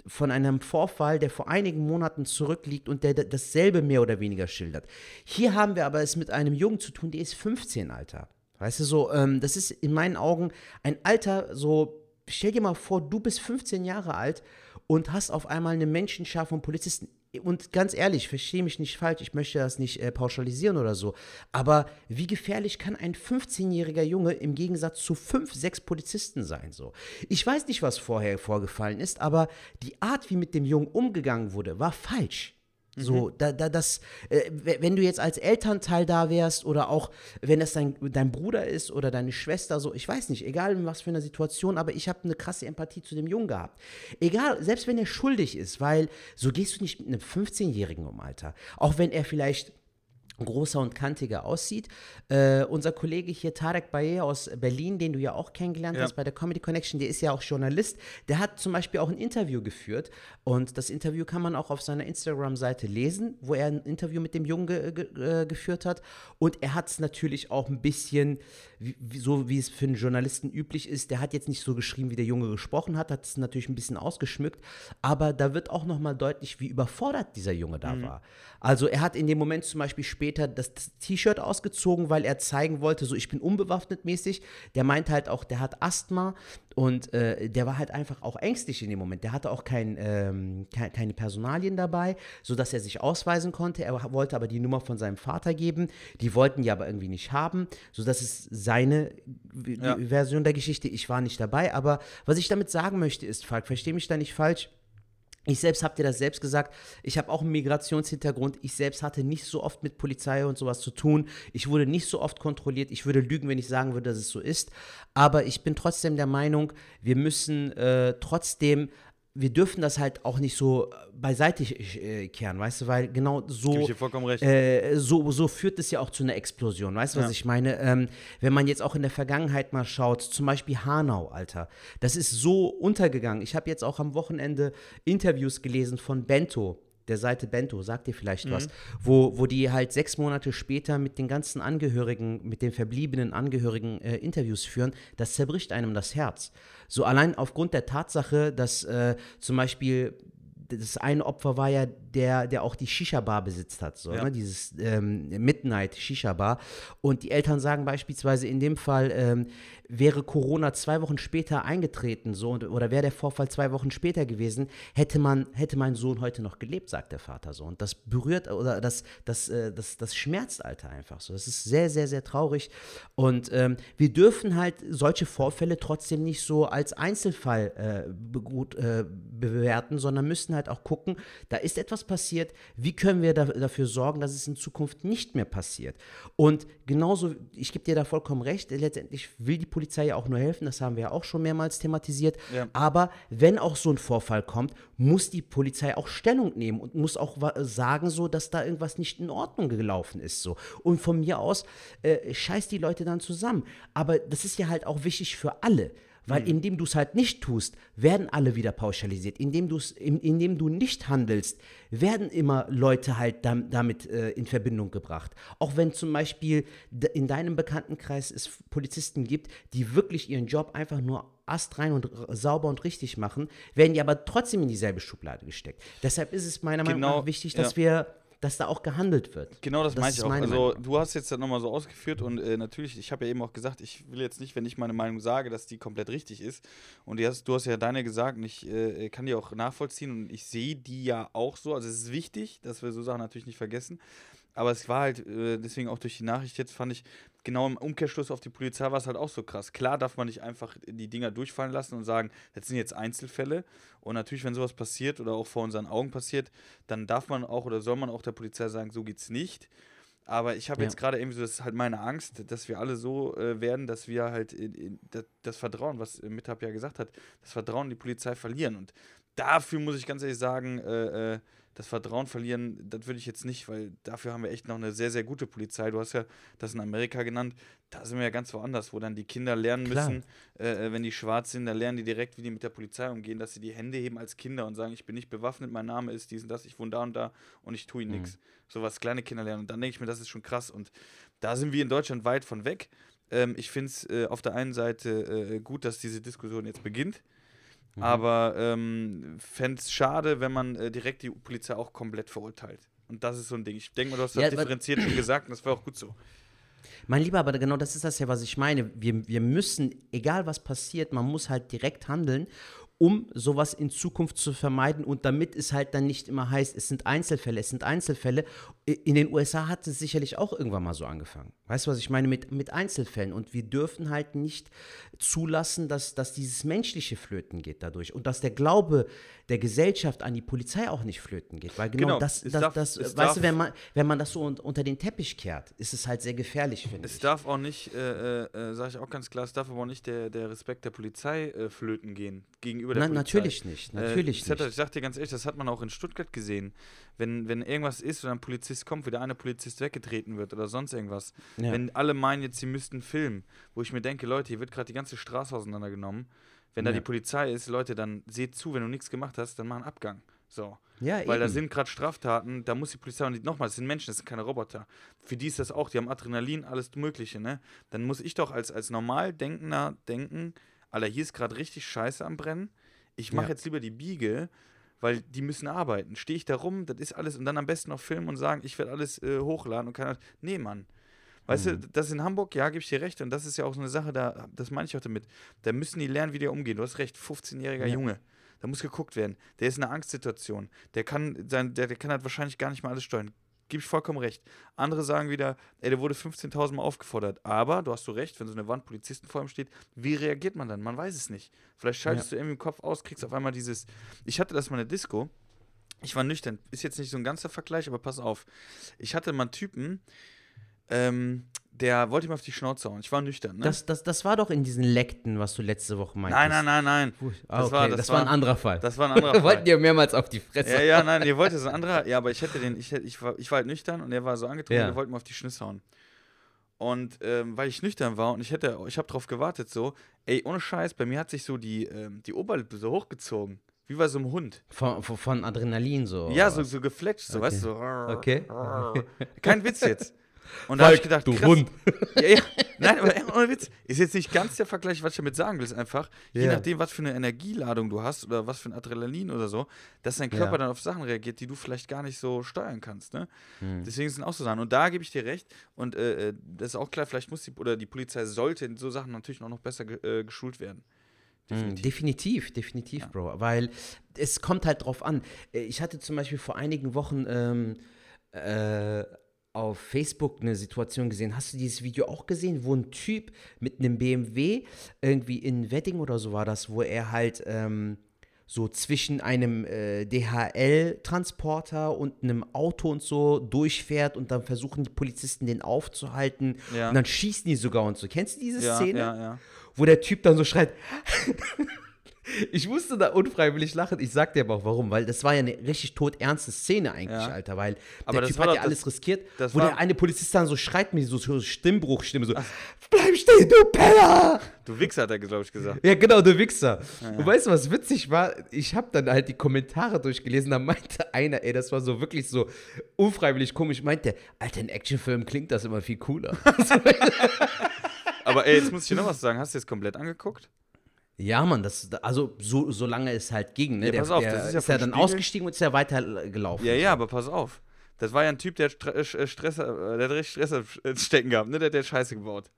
Speaker 1: von einem Vorfall, der vor einigen Monaten zurückliegt und der dasselbe mehr oder weniger schildert. Hier haben wir aber es mit einem Jungen zu tun, der ist 15, Alter. Weißt du, so, ähm, das ist in meinen Augen ein Alter, so, stell dir mal vor, du bist 15 Jahre alt und hast auf einmal eine Menschenschar von Polizisten. Und ganz ehrlich, verstehe mich nicht falsch, ich möchte das nicht äh, pauschalisieren oder so. Aber wie gefährlich kann ein 15-jähriger Junge im Gegensatz zu fünf, sechs Polizisten sein? So. Ich weiß nicht, was vorher vorgefallen ist, aber die Art, wie mit dem Jungen umgegangen wurde, war falsch. So, da, da, das, äh, wenn du jetzt als Elternteil da wärst oder auch wenn es dein, dein Bruder ist oder deine Schwester, so, ich weiß nicht, egal in was für einer Situation, aber ich habe eine krasse Empathie zu dem Jungen gehabt. Egal, selbst wenn er schuldig ist, weil so gehst du nicht mit einem 15-Jährigen um, Alter. Auch wenn er vielleicht großer und kantiger aussieht. Äh, unser Kollege hier, Tarek Baye aus Berlin, den du ja auch kennengelernt
Speaker 2: Ja.
Speaker 1: hast bei der Comedy Connection, der ist ja auch Journalist, der hat zum Beispiel auch ein Interview geführt und das Interview kann man auch auf seiner Instagram-Seite lesen, wo er ein Interview mit dem Jungen ge ge äh, geführt hat und er hat es natürlich auch ein bisschen, wie, so wie es für einen Journalisten üblich ist, der hat jetzt nicht so geschrieben, wie der Junge gesprochen hat, hat es natürlich ein bisschen ausgeschmückt, aber da wird auch nochmal deutlich, wie überfordert dieser Junge da war. Also er hat in dem Moment zum Beispiel später das das T-Shirt ausgezogen, weil er zeigen wollte, so ich bin unbewaffnet mäßig. Der meint halt auch, der hat Asthma und äh, der war halt einfach auch ängstlich in dem Moment. Der hatte auch kein, ähm, ke- keine Personalien dabei, sodass er sich ausweisen konnte. Er wollte aber die Nummer von seinem Vater geben. Die wollten die aber irgendwie nicht haben, sodass es seine
Speaker 2: Ja.
Speaker 1: Version der Geschichte. Ich war nicht dabei, aber was ich damit sagen möchte ist, Falk, verstehe mich da nicht falsch. Ich selbst habe dir das selbst gesagt. Ich habe auch einen Migrationshintergrund. Ich selbst hatte nicht so oft mit Polizei und sowas zu tun. Ich wurde nicht so oft kontrolliert. Ich würde lügen, wenn ich sagen würde, dass es so ist. Aber ich bin trotzdem der Meinung, wir müssen äh, trotzdem, wir dürfen das halt auch nicht so beiseite äh, kehren, weißt du, weil genau so. Äh, so, so führt es ja auch zu einer Explosion. Weißt du, was
Speaker 2: Ja.
Speaker 1: ich meine? Ähm, wenn man jetzt auch in der Vergangenheit mal schaut, zum Beispiel Hanau, Alter, das ist so untergegangen. Ich habe jetzt auch am Wochenende Interviews gelesen von Bento. Der Seite Bento, sagt dir vielleicht was, wo, wo die halt sechs Monate später mit den ganzen Angehörigen, mit den verbliebenen Angehörigen äh, Interviews führen, das zerbricht einem das Herz. So allein aufgrund der Tatsache, dass äh, zum Beispiel das eine Opfer war ja der, der auch die Shisha-Bar besitzt hat, so,
Speaker 2: Ja.
Speaker 1: ne? dieses ähm, Midnight Shisha-Bar. Und die Eltern sagen beispielsweise in dem Fall, ähm, wäre Corona zwei Wochen später eingetreten, so, oder wäre der Vorfall zwei Wochen später gewesen, hätte man, hätte mein Sohn heute noch gelebt, sagt der Vater so. Und das berührt oder das, das, äh, das, das schmerzt Alter einfach so. Das ist sehr, sehr, sehr traurig. Und ähm, wir dürfen halt solche Vorfälle trotzdem nicht so als Einzelfall äh, gut äh, bewerten, sondern müssen halt auch gucken, da ist etwas passiert, wie können wir da, dafür sorgen, dass es in Zukunft nicht mehr passiert. Und genauso, ich gebe dir da vollkommen recht, letztendlich will die Polizei ja auch nur helfen, das haben wir ja auch schon mehrmals thematisiert.
Speaker 2: Ja.
Speaker 1: Aber wenn auch so ein Vorfall kommt, muss die Polizei auch Stellung nehmen und muss auch sagen, so, dass da irgendwas nicht in Ordnung gelaufen ist. So. Und von mir aus äh, scheiß die Leute dann zusammen. Aber das ist ja halt auch wichtig für alle. Weil indem du es halt nicht tust, werden alle wieder pauschalisiert. Indem, du's, in, indem du nicht handelst, werden immer Leute halt dam, damit äh, in Verbindung gebracht. Auch wenn zum Beispiel in deinem Bekanntenkreis es Polizisten gibt, die wirklich ihren Job einfach nur astrein und sauber und richtig machen, werden die aber trotzdem in dieselbe Schublade gesteckt. Deshalb ist es meiner Meinung
Speaker 2: Genau,
Speaker 1: nach wichtig,
Speaker 2: ja.
Speaker 1: dass wir, dass da auch gehandelt wird.
Speaker 2: Genau das,
Speaker 1: Das
Speaker 2: meine ich auch.
Speaker 1: meine
Speaker 2: Also
Speaker 1: Meinung.
Speaker 2: du hast jetzt das nochmal so ausgeführt und äh, natürlich, ich habe ja eben auch gesagt, ich will jetzt nicht, wenn ich meine Meinung sage, dass die komplett richtig ist. Und hast, du hast ja deine gesagt und ich äh, kann die auch nachvollziehen und ich sehe die ja auch so. Also es ist wichtig, dass wir so Sachen natürlich nicht vergessen. Aber es war halt, äh, deswegen auch durch die Nachricht jetzt fand ich, genau im Umkehrschluss auf die Polizei war es halt auch so krass. Klar darf man nicht einfach die Dinger durchfallen lassen und sagen, das sind jetzt Einzelfälle. Und natürlich, wenn sowas passiert oder auch vor unseren Augen passiert, dann darf man auch oder soll man auch der Polizei sagen, so geht's nicht. Aber ich habe
Speaker 1: Ja.
Speaker 2: jetzt gerade irgendwie so, das ist halt meine Angst, dass wir alle so äh, werden, dass wir halt in, in, das, Vertrauen, was Mithab ja gesagt hat, das Vertrauen in die Polizei verlieren. Und dafür muss ich ganz ehrlich sagen, äh, äh, das Vertrauen verlieren, das würde ich jetzt nicht, weil dafür haben wir echt noch eine sehr, sehr gute Polizei. Du hast ja das in Amerika genannt, da sind wir ja ganz woanders, wo dann die Kinder lernen
Speaker 1: Klar.
Speaker 2: müssen, äh, äh, wenn die schwarz sind, dann lernen die direkt, wie die mit der Polizei umgehen, dass sie die Hände heben als Kinder und sagen, ich bin nicht bewaffnet, mein Name ist dies und das, ich wohne da und da und ich tue ihnen
Speaker 1: Mhm.
Speaker 2: nichts. So was kleine Kinder lernen. Und dann denke ich mir, das ist schon krass. Und da sind wir in Deutschland weit von weg. Ähm, ich finde es äh, auf der einen Seite äh, gut, dass diese Diskussion jetzt beginnt.
Speaker 1: Mhm.
Speaker 2: Aber ähm, fände es schade, wenn man äh, direkt die Polizei auch komplett verurteilt. Und das ist so ein Ding. Ich denke mal, du hast das
Speaker 1: Ja,
Speaker 2: differenziert schon gesagt und das war auch gut so.
Speaker 1: Mein Lieber, aber genau das ist das ja, was ich meine. Wir, wir müssen, egal was passiert, man muss halt direkt handeln, um sowas in Zukunft zu vermeiden und damit es halt dann nicht immer heißt, es sind Einzelfälle, es sind Einzelfälle. In den USA hat es sicherlich auch irgendwann mal so angefangen. Weißt du, was ich meine mit, mit Einzelfällen? Und wir dürfen halt nicht zulassen, dass, dass dieses Menschliche flöten geht dadurch und dass der Glaube der Gesellschaft an die Polizei auch nicht flöten geht. Weil genau,
Speaker 2: Genau,
Speaker 1: das,
Speaker 2: es
Speaker 1: das,
Speaker 2: darf-
Speaker 1: das
Speaker 2: es
Speaker 1: weißt
Speaker 2: darf-
Speaker 1: du, wenn man, wenn man das so un unter den Teppich kehrt, ist es halt sehr gefährlich, finde
Speaker 2: Es
Speaker 1: ich.
Speaker 2: darf auch nicht, äh, äh, sage ich auch ganz klar, es darf aber auch nicht der, der Respekt der Polizei äh, flöten gehen gegenüber der
Speaker 1: Na,
Speaker 2: Polizei.
Speaker 1: natürlich nicht, natürlich
Speaker 2: äh, hat,
Speaker 1: nicht.
Speaker 2: Ich sag dir ganz ehrlich, das hat man auch in Stuttgart gesehen. Wenn, wenn irgendwas ist oder ein Polizist kommt, wie der eine Polizist weggetreten wird oder sonst irgendwas.
Speaker 1: Ja.
Speaker 2: Wenn alle meinen jetzt, sie müssten filmen, wo ich mir denke, Leute, hier wird gerade die ganze Straße auseinandergenommen. Wenn da
Speaker 1: Ja.
Speaker 2: die Polizei ist, Leute, dann seht zu, wenn du nichts gemacht hast, dann mach einen Abgang. So.
Speaker 1: Ja,
Speaker 2: Weil da
Speaker 1: eben.
Speaker 2: sind gerade Straftaten, da muss die Polizei und nochmal, das sind Menschen, das sind keine Roboter. Für die ist das auch, die haben Adrenalin, alles Mögliche, ne? Dann muss ich doch als, als normal Denkender denken, Alter, hier ist gerade richtig Scheiße am Brennen. Ich mache
Speaker 1: Ja.
Speaker 2: jetzt lieber die Biege, weil die müssen arbeiten. Stehe ich da rum, das ist alles, und dann am besten noch filmen und sagen, ich werde alles äh, hochladen und kann. Nee, Mann. Weißt
Speaker 1: Mhm.
Speaker 2: du, das in Hamburg, ja, gebe ich dir recht. Und das ist ja auch so eine Sache, da, das meine ich auch damit. Da müssen die lernen, wie die umgehen. Du hast recht, 15-jähriger
Speaker 1: Ja.
Speaker 2: Junge. Da muss geguckt werden. Der ist in einer Angstsituation. Der kann, sein, der, der kann halt wahrscheinlich gar nicht mal alles steuern. Gib ich vollkommen recht. Andere sagen wieder, ey, der wurde 15.000 Mal aufgefordert. Aber, du hast du recht, wenn so eine Wand Polizisten vor ihm steht, wie reagiert man dann? Man weiß es nicht. Vielleicht schaltest du irgendwie im Kopf aus, kriegst auf einmal dieses. Ich hatte das mal eine Disco. Ich war nüchtern. Ist jetzt nicht so ein ganzer Vergleich, aber pass auf. Ich hatte mal einen Typen, ähm, der wollte mir auf die Schnauze hauen. Ich war nüchtern, ne?
Speaker 1: Das, das, das war doch in diesen Lekten, was du letzte Woche meintest.
Speaker 2: nein, nein, nein, nein.
Speaker 1: Puh, Ah,
Speaker 2: Das
Speaker 1: okay,
Speaker 2: war-
Speaker 1: das,
Speaker 2: das
Speaker 1: war ein anderer Fall.
Speaker 2: Das war ein anderer
Speaker 1: Wir
Speaker 2: Fall.
Speaker 1: wollten dir mehrmals auf die Fresse.
Speaker 2: Ja, ja, nein, ihr wollt es ein anderer. Ja, aber ich hätte den, ich, hätte, ich, war, ich war halt nüchtern und er war so angetrunken,
Speaker 1: Ja.
Speaker 2: er wollte mir auf die Schnüsse hauen. Und ähm, weil ich nüchtern war und ich hätte, ich habe drauf gewartet, so, ey, ohne Scheiß, bei mir hat sich so die, ähm, die Oberlippe so hochgezogen. Wie bei so einem Hund.
Speaker 1: Von, von, Adrenalin so.
Speaker 2: ja, so, so gefletscht, so,
Speaker 1: Okay.
Speaker 2: weißt du, so.
Speaker 1: Okay.
Speaker 2: Kein Witz jetzt. Und da habe ich gedacht,
Speaker 1: du
Speaker 2: krass,
Speaker 1: Hund.
Speaker 2: Ja, ja. Nein, aber ohne Witz. Ist jetzt nicht ganz der Vergleich, was ich damit sagen will. Ist einfach, je
Speaker 1: Ja.
Speaker 2: nachdem, was für eine Energieladung du hast oder was für ein Adrenalin oder so, dass dein Körper
Speaker 1: Ja.
Speaker 2: dann auf Sachen reagiert, die du vielleicht gar nicht so steuern kannst. Ne?
Speaker 1: Hm.
Speaker 2: Deswegen sind auch so Sachen. Und da gebe ich dir recht. Und äh, äh, das ist auch klar, vielleicht muss die, oder die Polizei sollte in so Sachen natürlich auch noch besser ge äh, geschult werden.
Speaker 1: Definitiv, definitiv, definitiv Bro. Weil es kommt halt drauf an. Äh, Ich hatte zum Beispiel vor einigen Wochen ähm, äh, auf Facebook eine Situation gesehen. Hast du dieses Video auch gesehen, wo ein Typ mit einem BMW irgendwie in Wedding oder so war das, wo er halt ähm, so zwischen einem äh, DHL-Transporter und einem Auto und so durchfährt und dann versuchen die Polizisten den aufzuhalten
Speaker 2: Ja.
Speaker 1: und dann schießen die sogar und so. Kennst du diese
Speaker 2: Ja,
Speaker 1: Szene?
Speaker 2: ja,
Speaker 1: wo der Typ dann so schreit. ich musste da unfreiwillig lachen. Ich sag dir aber auch warum, weil das war ja eine richtig todernste Szene eigentlich,
Speaker 2: Ja.
Speaker 1: Alter, weil
Speaker 2: Aber
Speaker 1: der
Speaker 2: das
Speaker 1: Typ
Speaker 2: war
Speaker 1: hat ja
Speaker 2: das-
Speaker 1: alles riskiert,
Speaker 2: das
Speaker 1: wo der eine Polizist dann so schreit mit so, so Stimmbruchstimme so, bleib stehen, du Penner!
Speaker 2: Du Wichser, hat er, glaube ich, gesagt.
Speaker 1: Ja, genau, du Wichser. Und weißt du, was witzig war? Ich habe dann halt die Kommentare durchgelesen, da meinte einer, ey, das war so wirklich so unfreiwillig komisch, meinte, Alter, in Actionfilmen klingt das immer viel cooler.
Speaker 2: Aber ey, jetzt muss ich dir noch was sagen. Hast du jetzt komplett angeguckt?
Speaker 1: Ja, Mann, das, also so, solange es halt ging, ne?
Speaker 2: Ja,
Speaker 1: der,
Speaker 2: pass auf,
Speaker 1: der
Speaker 2: das ist ja
Speaker 1: ist ja dann
Speaker 2: Spiegel.
Speaker 1: ausgestiegen und ist ja weitergelaufen.
Speaker 2: Ja, ja, aber pass auf. Das war ja ein Typ, der hat Stre äh, Stress, äh, der hat richtig Stress äh, stecken gehabt, ne? Der hat der Scheiße gebaut.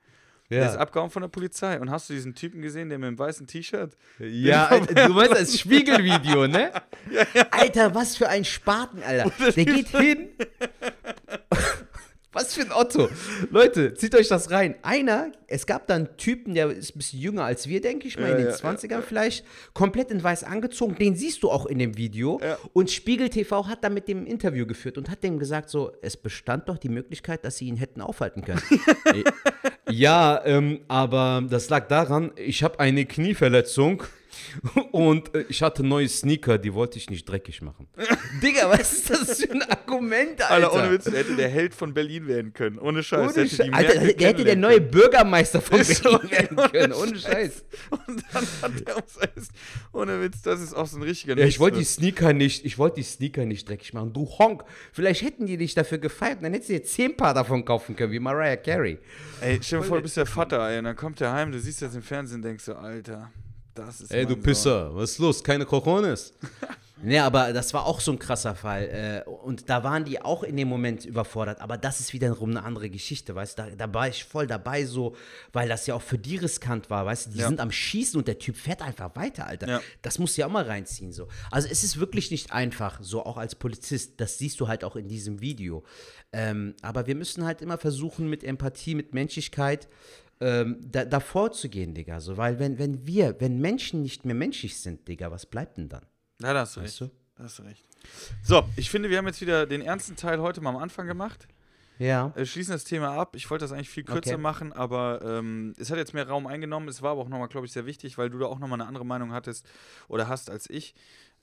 Speaker 2: Der ist
Speaker 1: Ja,
Speaker 2: abgehauen von der Polizei. Und hast du diesen Typen gesehen, der mit dem weißen T-Shirt?
Speaker 1: ja du meinst das Spiegelvideo, ne? Alter, was für ein Spaten, Alter. Der geht hin Was für ein Otto. Leute, zieht euch das rein. Einer, es gab da einen Typen, der ist ein bisschen jünger als wir, denke ich mal,
Speaker 2: Ja,
Speaker 1: in den
Speaker 2: ja,
Speaker 1: 20ern vielleicht, komplett in weiß angezogen. Den siehst du auch in dem Video.
Speaker 2: Ja.
Speaker 1: Und Spiegel TV hat da mit dem Interview geführt und hat dem gesagt, so, es bestand doch die Möglichkeit, dass sie ihn hätten aufhalten können. Ja, ähm, aber das lag daran, ich habe eine Knieverletzung und äh, ich hatte neue Sneaker, die wollte ich nicht dreckig machen. Digga, was ist das für ein Argument, Alter?
Speaker 2: Alter, ohne Witz, der hätte der Held von Berlin werden können. Ohne Scheiß.
Speaker 1: Ohne
Speaker 2: der hätte
Speaker 1: Scheiß.
Speaker 2: die
Speaker 1: Alter, der hätte der neue. Bürgermeister von
Speaker 2: so,
Speaker 1: Berlin werden können. Ohne Scheiß.
Speaker 2: Und dann hat er uns alles, ohne Witz, das ist auch so ein richtiger
Speaker 1: Ja, ich wollte die. Sneaker nicht, ich wollte die Sneaker nicht dreckig machen. Du Honk, vielleicht hätten die dich dafür gefeiert, dann hättest du dir zehn Paar davon kaufen können, wie Mariah Carey.
Speaker 2: Ey, stell dir vor, du bist der Vater, ey, und dann kommt der heim, du siehst das im Fernsehen und denkst so, Alter, das ist
Speaker 1: Ey, du Pisser, was ist los? Keine Cojones? nee, aber das war auch so ein krasser Fall. äh, Und da waren die auch in dem Moment überfordert. Aber das ist wiederum eine andere Geschichte, weißt du? Da, da war ich voll dabei, so, weil das ja auch für die riskant war, weißt du? Die
Speaker 2: Ja.
Speaker 1: sind am Schießen und der Typ fährt einfach weiter, Alter.
Speaker 2: Ja.
Speaker 1: Das musst du ja auch mal reinziehen, so. Also, es ist wirklich nicht einfach, so auch als Polizist. Das siehst du halt auch in diesem Video. Ähm, aber wir müssen halt immer versuchen, mit Empathie, mit Menschlichkeit ähm, da, davor zu gehen, Digga. So, weil wenn, wenn wir, wenn Menschen nicht mehr menschlich sind, Digga, was bleibt denn dann?
Speaker 2: Ja, da hast du
Speaker 1: Weißt
Speaker 2: recht.
Speaker 1: du?
Speaker 2: Da hast du recht. So, ich finde, wir haben jetzt wieder den ernsten Teil heute mal am Anfang gemacht.
Speaker 1: Ja.
Speaker 2: Äh, schließen das Thema ab. Ich wollte das eigentlich viel kürzer
Speaker 1: Okay.
Speaker 2: machen, aber ähm, es hat jetzt mehr Raum eingenommen. Es war aber auch nochmal, glaube ich, sehr wichtig, weil du da auch nochmal eine andere Meinung hattest oder hast als ich.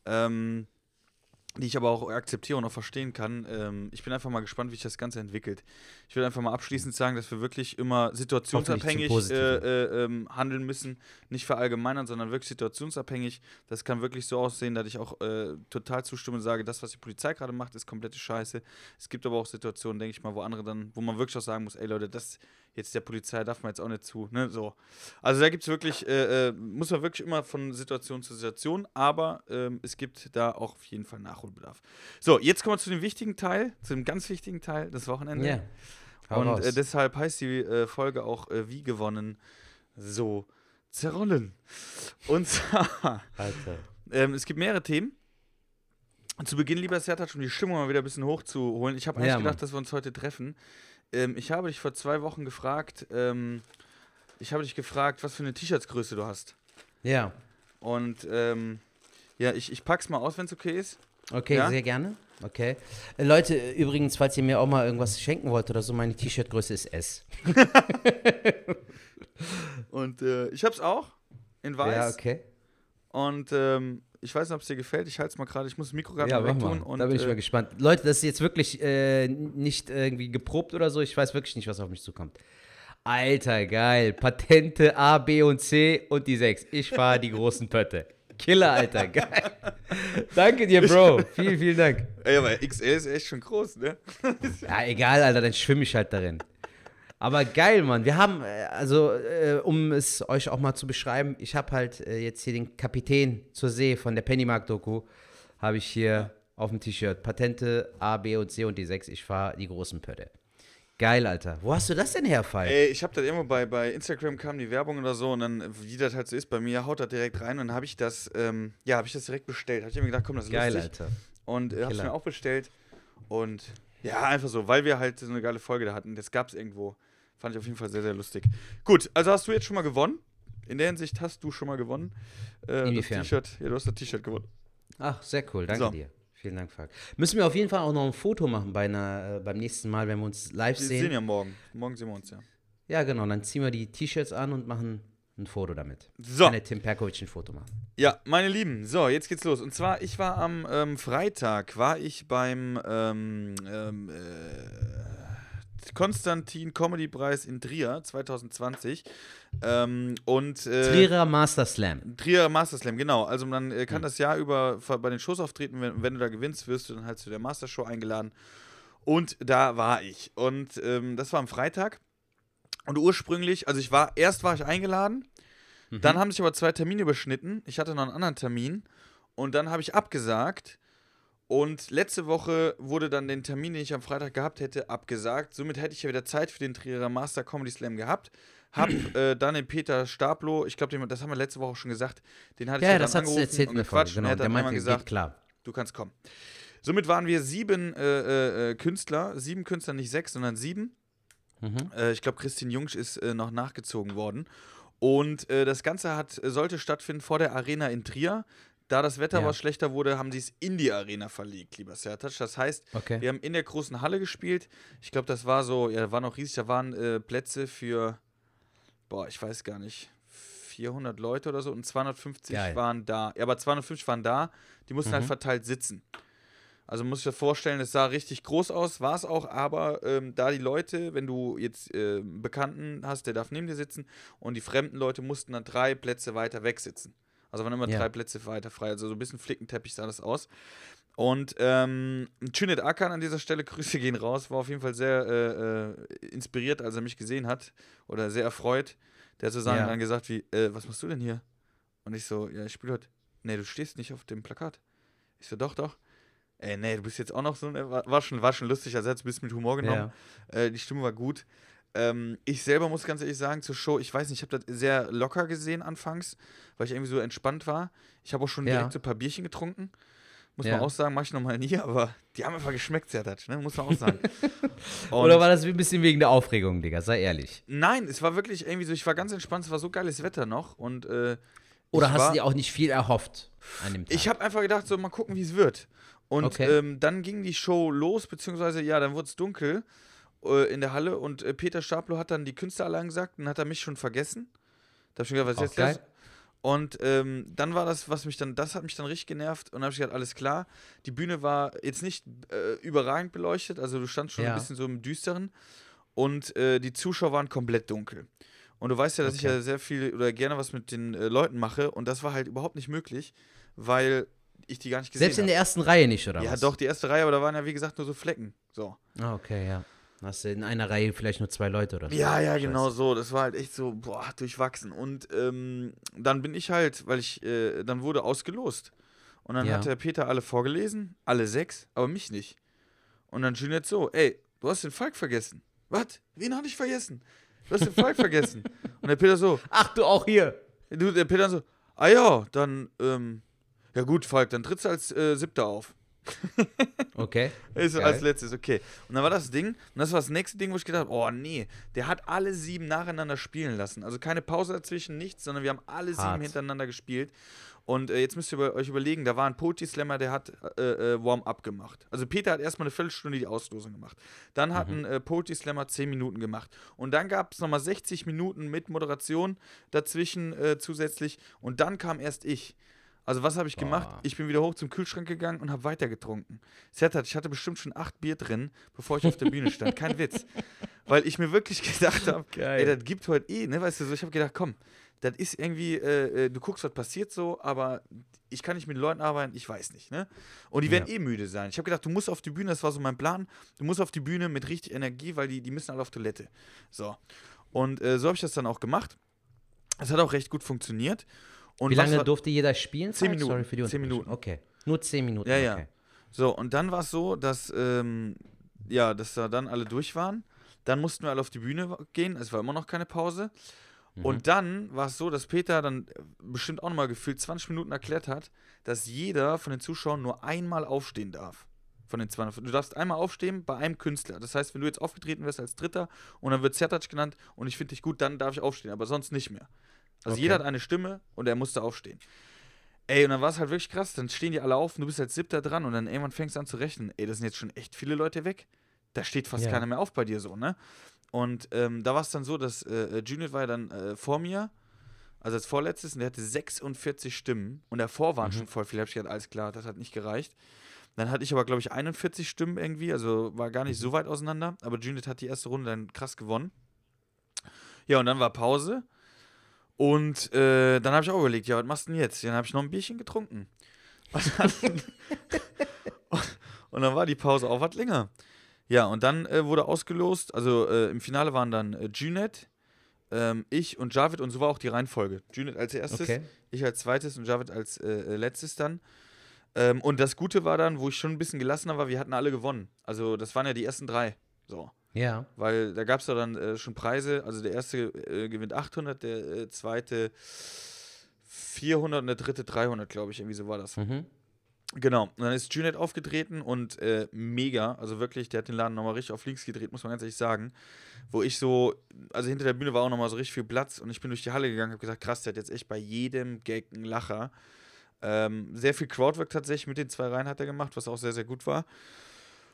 Speaker 2: Ähm, die ich aber auch akzeptiere und auch verstehen kann. Ähm, ich bin einfach mal gespannt, wie sich das Ganze entwickelt. Ich will einfach mal abschließend sagen, dass wir wirklich immer situationsabhängig äh, äh, ähm, handeln müssen. Nicht verallgemeinern, sondern wirklich situationsabhängig. Das kann wirklich so aussehen, dass ich auch äh, total zustimme und sage, das, was die Polizei gerade macht, ist komplette Scheiße. Es gibt aber auch Situationen, denke ich mal, wo andere dann, wo man wirklich auch sagen muss, ey Leute, das jetzt der Polizei darf man jetzt auch nicht zu. Ne? So. Also da gibt es wirklich, äh, äh, muss man wirklich immer von Situation zu Situation, aber ähm, es gibt da auch auf jeden Fall Nachholbedarf. So, jetzt kommen wir zu dem wichtigen Teil, zu dem ganz wichtigen Teil des Wochenendes.
Speaker 1: Ja. Hau
Speaker 2: Und äh, deshalb heißt die äh, Folge auch äh, Wie gewonnen, so zerrollen. Und zwar, ähm, es gibt mehrere Themen. Zu Beginn, lieber Sertac, um die Stimmung mal wieder ein bisschen hochzuholen. Ich habe eigentlich
Speaker 1: Ja,
Speaker 2: gedacht,
Speaker 1: Mann.
Speaker 2: dass wir uns heute treffen. Ähm, ich habe dich vor zwei Wochen gefragt, ähm, ich habe dich gefragt, was für eine T-Shirtsgröße du hast.
Speaker 1: Ja.
Speaker 2: Und ähm, ja, ich, ich pack's mal aus, wenn es okay ist.
Speaker 1: Okay,
Speaker 2: Ja?
Speaker 1: sehr gerne. Okay. Äh, Leute, übrigens, falls ihr mir auch mal irgendwas schenken wollt oder so, meine T-Shirt-Größe ist S.
Speaker 2: Und äh, ich hab's auch in weiß.
Speaker 1: Ja, okay.
Speaker 2: Und ähm, ich weiß nicht, ob es dir gefällt. Ich halte es mal gerade. Ich muss das Mikro gerade
Speaker 1: Ja,
Speaker 2: wegtun.
Speaker 1: mal.
Speaker 2: Und,
Speaker 1: da bin ich
Speaker 2: äh,
Speaker 1: mal gespannt. Leute, das ist jetzt wirklich äh, nicht irgendwie geprobt oder so. Ich weiß wirklich nicht, was auf mich zukommt. Alter, geil. Patente A, B und C und die 6. Ich fahre die großen Pötte. Killer, Alter. Geil. Danke dir, Bro. Vielen, vielen Dank.
Speaker 2: Ey, aber XL ist echt schon groß, ne?
Speaker 1: Ja, egal, Alter, dann schwimme ich halt darin. Aber geil, Mann. Wir haben, äh, also, äh, um es euch auch mal zu beschreiben, ich habe halt äh, jetzt hier den Kapitän zur See von der Pennymark-Doku, habe ich hier auf dem T-Shirt. Patente A, B und C und die 6. Ich fahre die großen Pötte. Geil, Alter. Wo hast du das denn her, Fall?
Speaker 2: Ey, ich habe das irgendwo bei, bei Instagram kam die Werbung oder so und dann, wie das halt so ist, bei mir haut das direkt rein und dann habe ich das, ähm, ja, habe ich das direkt bestellt. Habe ich mir gedacht, komm, das ist
Speaker 1: Geil,
Speaker 2: lustig.
Speaker 1: Alter.
Speaker 2: Und äh,
Speaker 1: Killer.
Speaker 2: mir auch bestellt. Und ja, einfach so, weil wir halt so eine geile Folge da hatten. Das gab es irgendwo. Fand ich auf jeden Fall sehr, sehr lustig. Gut, also hast du jetzt schon mal gewonnen. In der Hinsicht hast du schon mal gewonnen. Äh, das
Speaker 1: Inwiefern?
Speaker 2: T-Shirt, ja, du hast das T-Shirt gewonnen.
Speaker 1: Ach, sehr cool. Danke
Speaker 2: So.
Speaker 1: dir. Vielen Dank, Falk. Müssen wir auf jeden Fall auch noch ein Foto machen bei einer, äh, beim nächsten Mal, wenn wir uns live
Speaker 2: Wir
Speaker 1: sehen.
Speaker 2: sehen ja morgen. Morgen sehen wir uns ja.
Speaker 1: Ja, genau. Dann ziehen wir die T-Shirts an und machen ein Foto damit.
Speaker 2: So.
Speaker 1: Kann der Tim Perkovic ein Foto machen.
Speaker 2: Ja, meine Lieben, so, jetzt geht's los. Und zwar, ich war am ähm, Freitag, war ich beim ähm, ähm, äh, Konstantin Comedy Preis in Trier 2020. Ähm, und äh,
Speaker 1: Trierer Master Slam.
Speaker 2: Trier Master Slam, genau. Also man äh, kann das Jahr über bei den Shows auftreten. Wenn, wenn du da gewinnst, wirst du dann halt zu der Master Show eingeladen. Und da war ich. Und ähm, das war am Freitag. Und ursprünglich, also ich war, erst war ich eingeladen,
Speaker 1: Mhm.
Speaker 2: dann haben sich aber zwei Termine überschnitten. Ich hatte noch einen anderen Termin. Und dann habe ich abgesagt. Und letzte Woche wurde dann den Termin, den ich am Freitag gehabt hätte, abgesagt. Somit hätte ich ja wieder Zeit für den Trierer Master Comedy Slam gehabt. Hab äh, dann den Peter Stablo, ich glaube, das haben wir letzte Woche auch schon gesagt, den hatte ich
Speaker 1: Ja,
Speaker 2: ja
Speaker 1: das
Speaker 2: dann
Speaker 1: hat
Speaker 2: angerufen
Speaker 1: erzählt
Speaker 2: und
Speaker 1: Folge.
Speaker 2: gequatscht und
Speaker 1: Genau.
Speaker 2: er hat
Speaker 1: Der
Speaker 2: dann einmal
Speaker 1: meinte,
Speaker 2: gesagt,
Speaker 1: klar.
Speaker 2: du kannst kommen. Somit waren wir sieben äh, äh, Künstler, sieben Künstler, nicht sechs, sondern sieben.
Speaker 1: Mhm.
Speaker 2: Äh, ich glaube, Christine Jungsch ist äh, noch nachgezogen worden. Und äh, das Ganze hat, sollte stattfinden vor der Arena in Trier. Da das Wetter
Speaker 1: Ja.
Speaker 2: was schlechter wurde, haben sie es in die Arena verlegt, lieber Sertac. Das heißt,
Speaker 1: Okay.
Speaker 2: wir haben in der großen Halle gespielt. Ich glaube, das war so, ja, war noch riesig. Da waren äh, Plätze für, boah, ich weiß gar nicht, 400 Leute oder so und 250
Speaker 1: Geil.
Speaker 2: waren da. Ja, aber 250 waren da. Die mussten halt
Speaker 1: Mhm.
Speaker 2: verteilt sitzen. Also muss ich dir vorstellen, es sah richtig groß aus, war es auch, aber ähm, da die Leute, wenn du jetzt äh, Bekannten hast, der darf neben dir sitzen und die fremden Leute mussten dann drei Plätze weiter weg sitzen. Also waren immer
Speaker 1: Ja.
Speaker 2: drei Plätze weiter frei, also so ein bisschen Flickenteppich sah das aus. Und ähm, Cüneyt Akan an dieser Stelle, Grüße gehen raus, war auf jeden Fall sehr äh, äh, inspiriert, als er mich gesehen hat oder sehr erfreut. Der hat so
Speaker 1: Ja.
Speaker 2: dann gesagt wie, äh, was machst du denn hier? Und ich so, ja, ich spiele heute. Nee, du stehst nicht auf dem Plakat. Ich so, doch, doch. Ey, nee, du bist jetzt auch noch so, ne? war, schon, war schon lustig, also hat es ein bisschen mit Humor genommen. Äh, die Stimme war gut. Ähm, ich selber muss ganz ehrlich sagen, zur Show, ich weiß nicht, ich habe das sehr locker gesehen anfangs, weil ich irgendwie so entspannt war. Ich habe auch schon
Speaker 1: Ja.
Speaker 2: direkt so ein paar Bierchen getrunken. Muss
Speaker 1: Ja.
Speaker 2: man auch sagen, mache ich nochmal nie, aber die haben einfach geschmeckt, sehr Dutch, ne? Muss man auch sagen.
Speaker 1: Oder war das ein bisschen wegen der Aufregung, Digga? Sei ehrlich.
Speaker 2: Nein, es war wirklich irgendwie so, ich war ganz entspannt, es war so geiles Wetter noch und äh,
Speaker 1: Oder hast
Speaker 2: war,
Speaker 1: du dir auch nicht viel erhofft an dem Tag?
Speaker 2: Ich habe einfach gedacht, so mal gucken, wie es wird. Und
Speaker 1: Okay.
Speaker 2: ähm, dann ging die Show los, beziehungsweise ja, dann wurde es dunkel äh, in der Halle und äh, Peter Stablo hat dann die Künstler alle angesagt und hat er mich schon vergessen. Da habe ich mir gedacht, was ist jetzt los? Und ähm, dann war das, was mich dann, das hat mich dann richtig genervt und dann habe ich gedacht, alles klar. Die Bühne war jetzt nicht äh, überragend beleuchtet, also du standst schon
Speaker 1: Ja.
Speaker 2: ein bisschen so im Düsteren und äh, die Zuschauer waren komplett dunkel. Und du weißt ja, dass ich
Speaker 1: Okay.
Speaker 2: ja sehr viel oder gerne was mit den äh, Leuten mache und das war halt überhaupt nicht möglich, weil ich die gar nicht gesehen
Speaker 1: Selbst in
Speaker 2: habe.
Speaker 1: der ersten Reihe nicht, oder
Speaker 2: Ja,
Speaker 1: was?
Speaker 2: doch, die erste Reihe, aber da waren ja wie gesagt nur so Flecken. So.
Speaker 1: Ah, okay, ja. Hast du in einer Reihe vielleicht nur zwei Leute oder so?
Speaker 2: Ja, ja,
Speaker 1: Scheiße.
Speaker 2: genau so. Das war halt echt so, boah, durchwachsen. Und ähm, dann bin ich halt, weil ich, äh, dann wurde ausgelost. Und dann
Speaker 1: Ja.
Speaker 2: hat der Peter alle vorgelesen, alle sechs, aber mich nicht. Und dann Juliette so, ey, du hast den Falk vergessen. Was? Wen hatte ich vergessen? Du hast den Falk vergessen. Und der Peter so,
Speaker 1: Ach, du auch hier.
Speaker 2: du, der Peter so, ah ja, dann, ähm, ja gut, Falk, dann trittst du als äh, Siebter auf.
Speaker 1: Okay.
Speaker 2: Ist als letztes, okay. Und dann war das Ding, und das war das nächste Ding, wo ich gedacht habe, oh nee, der hat alle sieben nacheinander spielen lassen. Also keine Pause dazwischen, nichts, sondern wir haben alle sieben
Speaker 1: Hart.
Speaker 2: hintereinander gespielt. Und äh, jetzt müsst ihr euch überlegen, da war ein Poetry Slammer, der hat äh, äh, Warm-up gemacht. Also Peter hat erstmal eine Viertelstunde die Auslosung gemacht. Dann hat ein äh, Poetry Slammer 10 Minuten gemacht. Und dann gab es nochmal 60 Minuten mit Moderation dazwischen äh, zusätzlich. Und dann kam erst ich. Also was habe ich gemacht?
Speaker 1: Boah.
Speaker 2: Ich bin wieder hoch zum Kühlschrank gegangen und habe weiter getrunken. Sertat, ich hatte bestimmt schon acht Bier drin, bevor ich auf der Bühne stand. Kein Witz. Weil ich mir wirklich gedacht habe,
Speaker 1: Geil.
Speaker 2: ey, das gibt heute eh, ne? Weißt du, so, ich habe gedacht, komm, das ist irgendwie, äh, äh, du guckst, was passiert so, aber ich kann nicht mit Leuten arbeiten, ich weiß nicht, ne? Und die werden
Speaker 1: Ja.
Speaker 2: eh müde sein. Ich habe gedacht, du musst auf die Bühne, das war so mein Plan, du musst auf die Bühne mit richtig Energie, weil die, die müssen alle auf Toilette. So. Und äh, so habe ich das dann auch gemacht. Es hat auch recht gut funktioniert. Und
Speaker 1: Wie lange durfte jeder spielen?
Speaker 2: Zehn? Minuten.
Speaker 1: Sorry für die
Speaker 2: Zehn. Minuten.
Speaker 1: Okay. Nur zehn Minuten.
Speaker 2: Ja, ja.
Speaker 1: Okay.
Speaker 2: So, und dann war es so, dass, ähm, ja, dass da dann alle durch waren. Dann mussten wir alle auf die Bühne gehen. Es war immer noch keine Pause.
Speaker 1: Mhm.
Speaker 2: Und dann war es so, dass Peter dann äh, bestimmt auch nochmal gefühlt 20 Minuten erklärt hat, dass jeder von den Zuschauern nur einmal aufstehen darf. Von den 200. Du darfst einmal aufstehen bei einem Künstler. Das heißt, wenn du jetzt aufgetreten wirst als Dritter und dann wird Zertac genannt und ich finde dich gut, dann darf ich aufstehen, aber sonst nicht mehr. Also
Speaker 1: Okay.
Speaker 2: jeder hat eine Stimme und er musste aufstehen. Ey, und dann war es halt wirklich krass. Dann stehen die alle auf und du bist als Siebter dran und dann irgendwann fängst du an zu rechnen. Ey, das sind jetzt schon echt viele Leute weg. Da steht fast
Speaker 1: Ja.
Speaker 2: keiner mehr auf bei dir so, ne? Und ähm, da war es dann so, dass äh, Junior war ja dann äh, vor mir, also als vorletztes, und der hatte 46 Stimmen. Und davor waren
Speaker 1: Mhm.
Speaker 2: schon voll viele. Hab ich gedacht, alles klar, das hat nicht gereicht. Dann hatte ich aber, glaube ich, 41 Stimmen irgendwie, also war gar nicht so weit auseinander. Aber Junior hat die erste Runde dann krass gewonnen. Ja, und dann war Pause. Und äh, dann habe ich auch überlegt, ja, was machst du denn jetzt? Dann habe ich noch ein Bierchen getrunken. Und dann, und dann war die Pause auch was länger. Ja, und dann äh, wurde ausgelost, also äh, im Finale waren dann äh, Junet, ähm, ich und Javid und so war auch die Reihenfolge. Junet als erstes,
Speaker 1: Okay.
Speaker 2: ich als zweites und Javid als äh, äh, letztes dann. Ähm, und das Gute war dann, wo ich schon ein bisschen gelassener war, wir hatten alle gewonnen. Also das waren ja die ersten drei. So.
Speaker 1: Ja.
Speaker 2: Weil da gab es ja dann äh, schon Preise. Also der erste äh, gewinnt 800, der äh, zweite 400 und der dritte 300, glaube ich. Irgendwie so war das.
Speaker 1: Mhm.
Speaker 2: Genau, und dann ist Junet aufgetreten und äh, mega, also wirklich, der hat den Laden nochmal richtig auf links gedreht, muss man ganz ehrlich sagen. Wo ich so, also hinter der Bühne war auch nochmal so richtig viel Platz und ich bin durch die Halle gegangen, habe gesagt, krass, der hat jetzt echt bei jedem Gag einen Lacher. Ähm, sehr viel Crowdwork tatsächlich mit den zwei Reihen hat er gemacht, was auch sehr, sehr gut war.